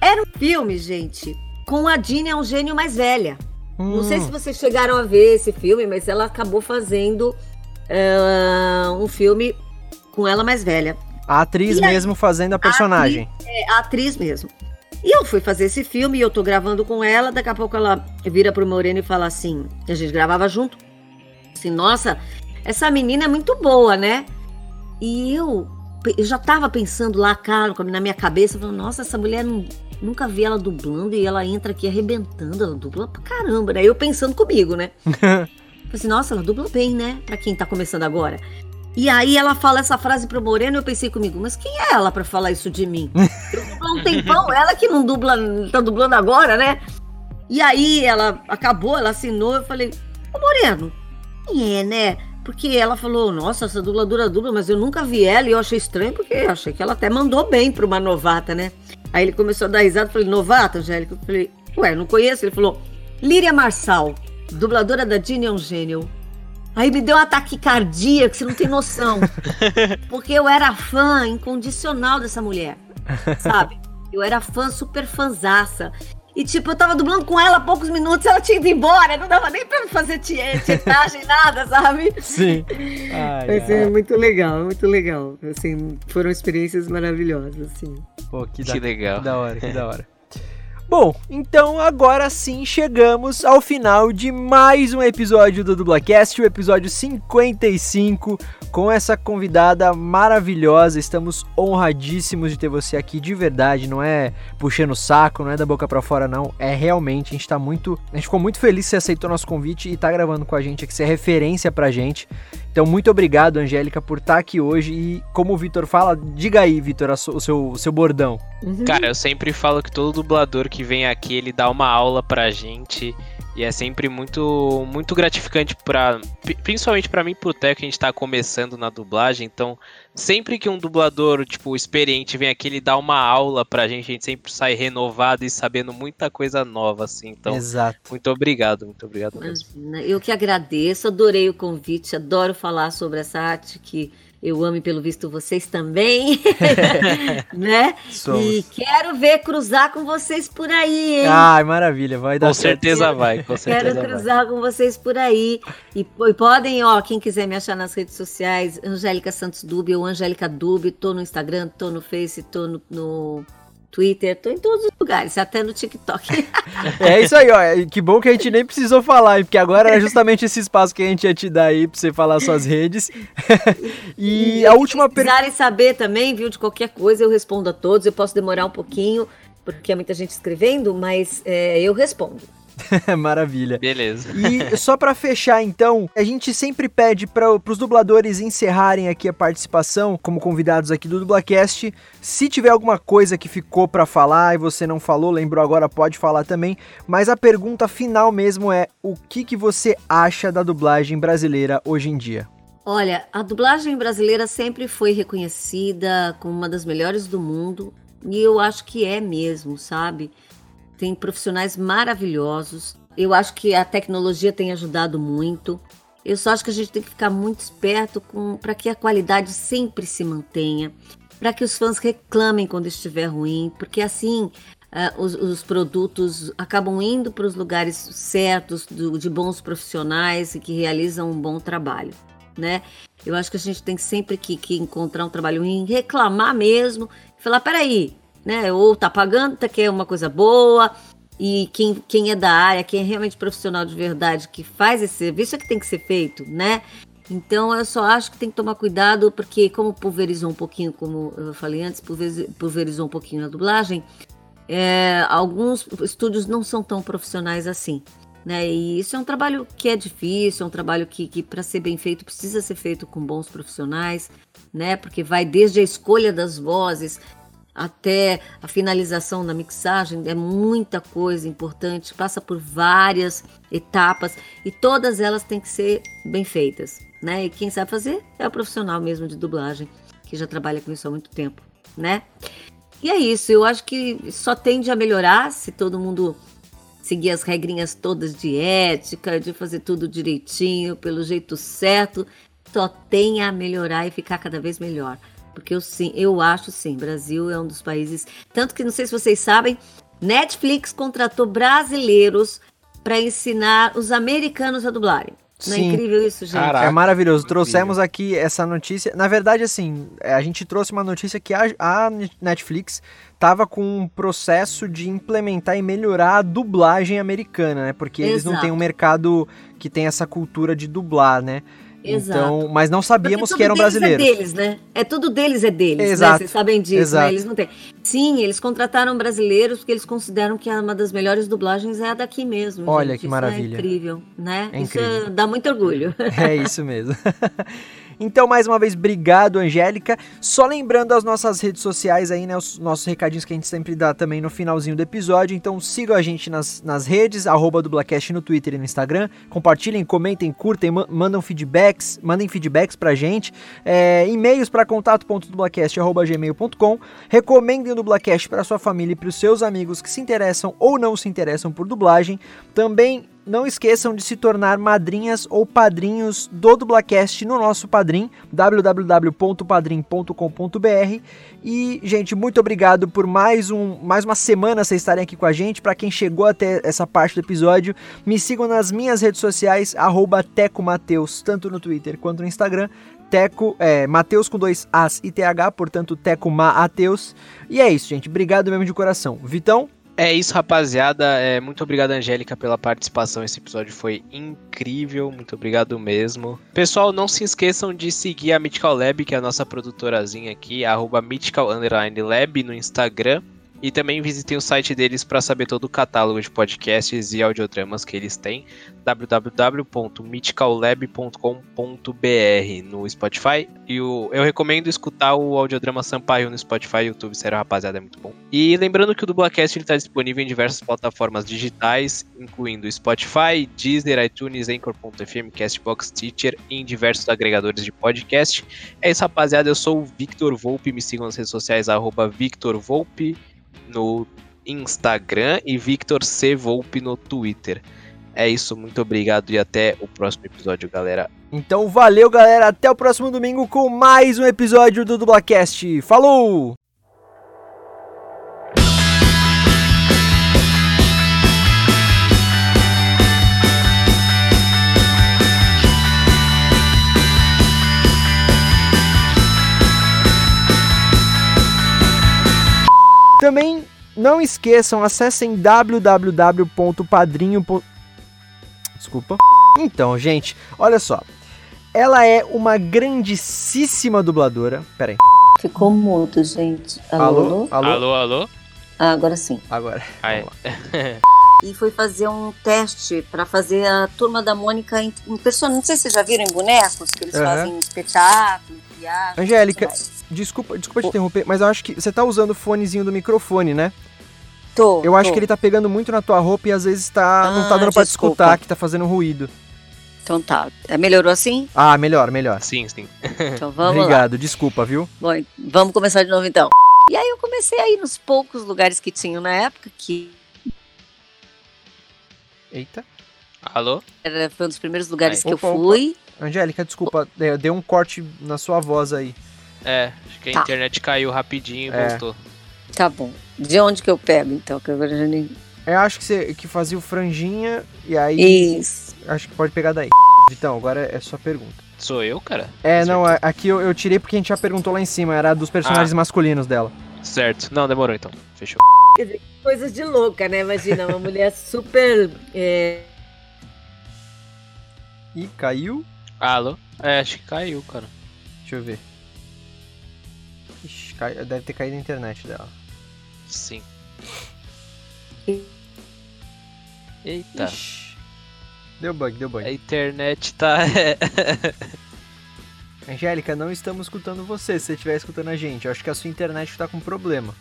Era um filme, gente, com a Dina, é um gênio mais velha. Não sei Hum, se vocês chegaram a ver esse filme, mas ela acabou fazendo é, um filme com ela mais velha. A atriz E mesmo fazendo a personagem. É, a atriz mesmo. E eu fui fazer esse filme e eu tô gravando com ela. Daqui a pouco ela vira pro Moreno e fala assim: a gente gravava junto. Assim, nossa, essa menina é muito boa, né? E eu, eu já tava pensando lá, cara, na minha cabeça, falando, nossa, essa mulher não- nunca vi ela dublando e ela entra aqui arrebentando, ela dubla pra caramba, né? Eu pensando comigo, né? Falei assim, nossa, ela dubla bem, né? Pra quem tá começando agora. E aí ela fala essa frase pro Moreno e eu pensei comigo, mas quem é ela pra falar isso de mim? Eu dublo um tempão, ela que não dubla, tá dublando agora, né? E aí ela acabou, ela assinou, eu falei, ô Moreno, quem é, né? Porque ela falou, nossa, essa dubladora dubla, mas eu nunca vi ela e eu achei estranho porque eu achei que ela até mandou bem pra uma novata, né? Aí ele começou a dar risada, falei, novata, Angélica? Eu falei, ué, não conheço. Ele falou, Líria Marçal, dubladora da Dini é um gênio. Aí me deu um ataque cardíaco, você não tem noção. Porque eu era fã incondicional dessa mulher, sabe? Eu era fã, super fanzaça. E, tipo, eu tava dublando com ela há poucos minutos ela tinha ido embora. Não dava nem pra fazer tie- tietagem, nada, sabe? Sim. Ai, Mas é muito legal, muito legal. Assim, foram experiências maravilhosas, assim. Pô, que, da, Que legal. que da hora, que da hora. Bom, então agora sim chegamos ao final de mais um episódio do Dublacast, o episódio 55, com essa convidada maravilhosa. Estamos honradíssimos de ter você aqui de verdade, não é puxando o saco, não é da boca pra fora não, é realmente, a gente tá muito, a gente ficou muito feliz que você aceitou nosso convite e tá gravando com a gente aqui, você é referência pra gente. Então, muito obrigado, Angélica, por estar aqui hoje. E como o Vitor fala, diga aí, Vitor, o seu, o seu bordão. Cara, eu sempre falo que todo dublador que vem aqui, ele dá uma aula pra gente. E é sempre muito muito gratificante para principalmente pra mim e pro Teco, que a gente tá começando na dublagem, então sempre que um dublador, tipo, experiente vem aqui, ele dá uma aula pra gente, a gente sempre sai renovado e sabendo muita coisa nova assim. Então, Exato. muito obrigado, muito obrigado mesmo. Imagina, Eu que agradeço, adorei o convite, adoro falar sobre essa arte que eu amo e pelo visto vocês também, né? Somos. E quero ver cruzar com vocês por aí, hein? Ai, maravilha, vai dar Com certo. certeza vai, com certeza Quero vai. cruzar com vocês por aí. E, e podem, ó, quem quiser me achar nas redes sociais, Angélica Santos Dub ou Angélica Dub, tô no Instagram, tô no Face, tô no, no Twitter, tô em todos os lugares, até no TikTok. É isso aí, ó. é- Que bom que a gente nem precisou falar, porque agora era justamente esse espaço que a gente ia te dar aí pra você falar suas redes. e a última Se pergunta. precisarem saber também, viu, de qualquer coisa, eu respondo a todos. Eu posso demorar um pouquinho, porque é muita gente escrevendo, mas é, eu respondo. Maravilha. Beleza. E só pra fechar, então, a gente sempre pede para os dubladores encerrarem aqui a participação como convidados aqui do Dublacast. Se tiver alguma coisa que ficou pra falar e você não falou, lembrou agora, pode falar também. Mas a pergunta final mesmo é: o que, que você acha da dublagem brasileira hoje em dia? Olha, a dublagem brasileira sempre foi reconhecida como uma das melhores do mundo e eu acho que é mesmo, sabe? Tem profissionais maravilhosos. Eu acho que a tecnologia tem ajudado muito. Eu só acho que a gente tem que ficar muito esperto para que a qualidade sempre se mantenha, para que os fãs reclamem quando estiver ruim, porque assim uh, os, os, produtos acabam indo para os lugares certos, do, de bons profissionais e que realizam um bom trabalho, né? Eu acho que a gente tem sempre que, que encontrar um trabalho ruim, reclamar mesmo, falar, peraí, né? Ou tá pagando, tá quer uma coisa boa, e quem, quem é da área, quem é realmente profissional de verdade, que faz esse serviço é que tem que ser feito, né? Então eu só acho que tem que tomar cuidado, porque como pulverizou um pouquinho, como eu falei antes, pulverizou um pouquinho a dublagem, é, alguns estúdios não são tão profissionais assim. Né? E isso é um trabalho que é difícil, é um trabalho que, que para ser bem feito, precisa ser feito com bons profissionais, né? Porque vai desde a escolha das vozes, até a finalização da mixagem, é muita coisa importante, passa por várias etapas e todas elas têm que ser bem feitas, né? E quem sabe fazer é o profissional mesmo de dublagem, que já trabalha com isso há muito tempo, né? E é isso, eu acho que só tende a melhorar se todo mundo seguir as regrinhas todas de ética, de fazer tudo direitinho, pelo jeito certo, só tem a melhorar e ficar cada vez melhor. Porque eu sim, eu acho sim, Brasil é um dos países. Tanto que não sei se vocês sabem, Netflix contratou brasileiros para ensinar os americanos a dublarem. Não é Sim. incrível isso, gente? Caraca. É maravilhoso. Incrível. Trouxemos aqui essa notícia. Na verdade, assim, é, a gente trouxe uma notícia que a, a Netflix tava com um processo de implementar e melhorar a dublagem americana, né? Porque eles não Exato. têm um mercado que tem essa cultura de dublar, né? Exato. Então, mas não sabíamos que eram deles brasileiros. É deles, né? É tudo deles é deles, Exato. né? Vocês sabem disso, Exato. né? Eles não têm. Sim, eles contrataram brasileiros porque eles consideram que uma das melhores dublagens é a daqui mesmo. Olha gente. que Isso maravilha. É incrível, né? É Isso incrível. dá muito orgulho. É isso mesmo. Então, mais uma vez, obrigado, Angélica. Só lembrando as nossas redes sociais aí, né? Os nossos recadinhos que a gente sempre dá também no finalzinho do episódio. Então, sigam a gente nas, nas redes, arroba dublacast no Twitter e no Instagram. Compartilhem, comentem, curtem, ma- mandam feedbacks, mandem feedbacks pra gente. É, e-mails para contato.dublacast.gmail.com. Recomendem o Dublacast para sua família e para os seus amigos que se interessam ou não se interessam por dublagem. Também não esqueçam de se tornar madrinhas ou padrinhos do Dublacast no nosso Padrim, www.padrim.com.br. E, gente, muito obrigado por mais, um, mais uma semana vocês estarem aqui com a gente. Para quem chegou até essa parte do episódio, me sigam nas minhas redes sociais, TecoMateus, tanto no Twitter quanto no Instagram. Teco, é, Mateus com dois As e TH, portanto, Teco Mateus. E é isso, gente. Obrigado mesmo de coração. Vitão? É isso, rapaziada. É, muito obrigado, Angélica, pela participação. Esse episódio foi incrível. Muito obrigado mesmo. Pessoal, não se esqueçam de seguir a Mythical Lab, que é a nossa produtorazinha aqui, arroba Mythical Lab no Instagram. E também visitem o site deles para saber todo o catálogo de podcasts e audiodramas que eles têm, www.mythicallab.com.br no Spotify. E o, eu recomendo escutar o audiodrama Sampaio no Spotify e YouTube, sério, rapaziada, é muito bom. E lembrando que o Dublacast está disponível em diversas plataformas digitais, incluindo Spotify, Deezer, iTunes, Anchor.fm, Castbox, Teacher e em diversos agregadores de podcast. É isso, rapaziada. Eu sou o Victor Volpe. Me sigam nas redes sociais, arroba Victor Volpe no Instagram e Victor C. Volpe no Twitter. É isso, muito obrigado e até o próximo episódio, galera. Então valeu, galera. Até o próximo domingo com mais um episódio do Dublacast. Falou! Também não esqueçam, acessem www.padrinho. Desculpa. Então, gente, olha só. Ela é uma grandíssima dubladora. Pera aí. Ficou mudo, gente. Alô? Alô? Alô? Alô, alô? Ah, agora sim. Agora. E fui fazer um teste para fazer a turma da Mônica em, em persona. Não sei se vocês já viram em bonecos, que eles Aham. fazem espetáculo, viagem. Angélica. Desculpa, desculpa te interromper, mas eu acho que você tá usando o fonezinho do microfone, né? Tô, Eu acho tô. que ele tá pegando muito na tua roupa e às vezes tá, não tá Ah, dando pra te desculpa. escutar, que tá fazendo ruído. Então tá. É, Melhorou assim? Ah, melhor, melhor. Sim, sim. Então vamos lá. Obrigado, desculpa, viu? Bom, vamos começar de novo então. E aí eu comecei a ir nos poucos lugares que tinham na época, que Eita. Alô? era, foi um dos primeiros lugares Aí. que Opa, eu opa. fui. Angélica, desculpa, deu deu um corte na sua voz aí. É, acho que a Tá. internet caiu rapidinho e É. voltou. Tá bom. De onde que eu pego então? Que agora eu já nem... Eu acho que você que fazia o franjinha e aí Isso. acho que pode pegar daí. Vitão, agora é sua pergunta. Sou eu, cara? É, não, Certo. a- aqui eu, eu tirei porque a gente já perguntou lá em cima, era dos personagens masculinos dela. Certo. Não, demorou então. Fechou. Coisas de louca, né? Imagina, uma mulher super. é, Ih, caiu? Alô? É, acho que caiu, cara. Deixa eu ver. Cai- deve ter caído a internet dela. Sim. Eita. Ixi. Deu bug, deu bug. A internet tá. Angélica, não estamos escutando você se você estiver escutando a gente. Eu acho que a sua internet tá com problema.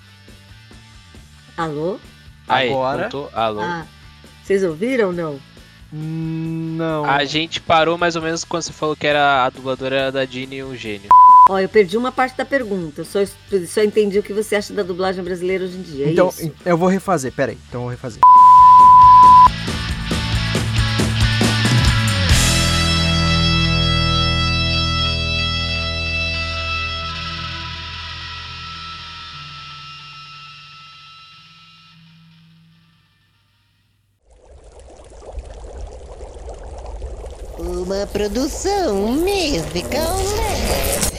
Alô? Aí, Agora- voltou. Alô? Ah, vocês ouviram ou não? Não. A gente parou mais ou menos quando você falou que era a dubladora da Dini um gênio. Ó, eu perdi uma parte da pergunta. Só, só entendi o que você acha da dublagem brasileira hoje em dia. é então, isso. eu vou refazer, peraí. Então eu vou refazer. Uma produção musical leve.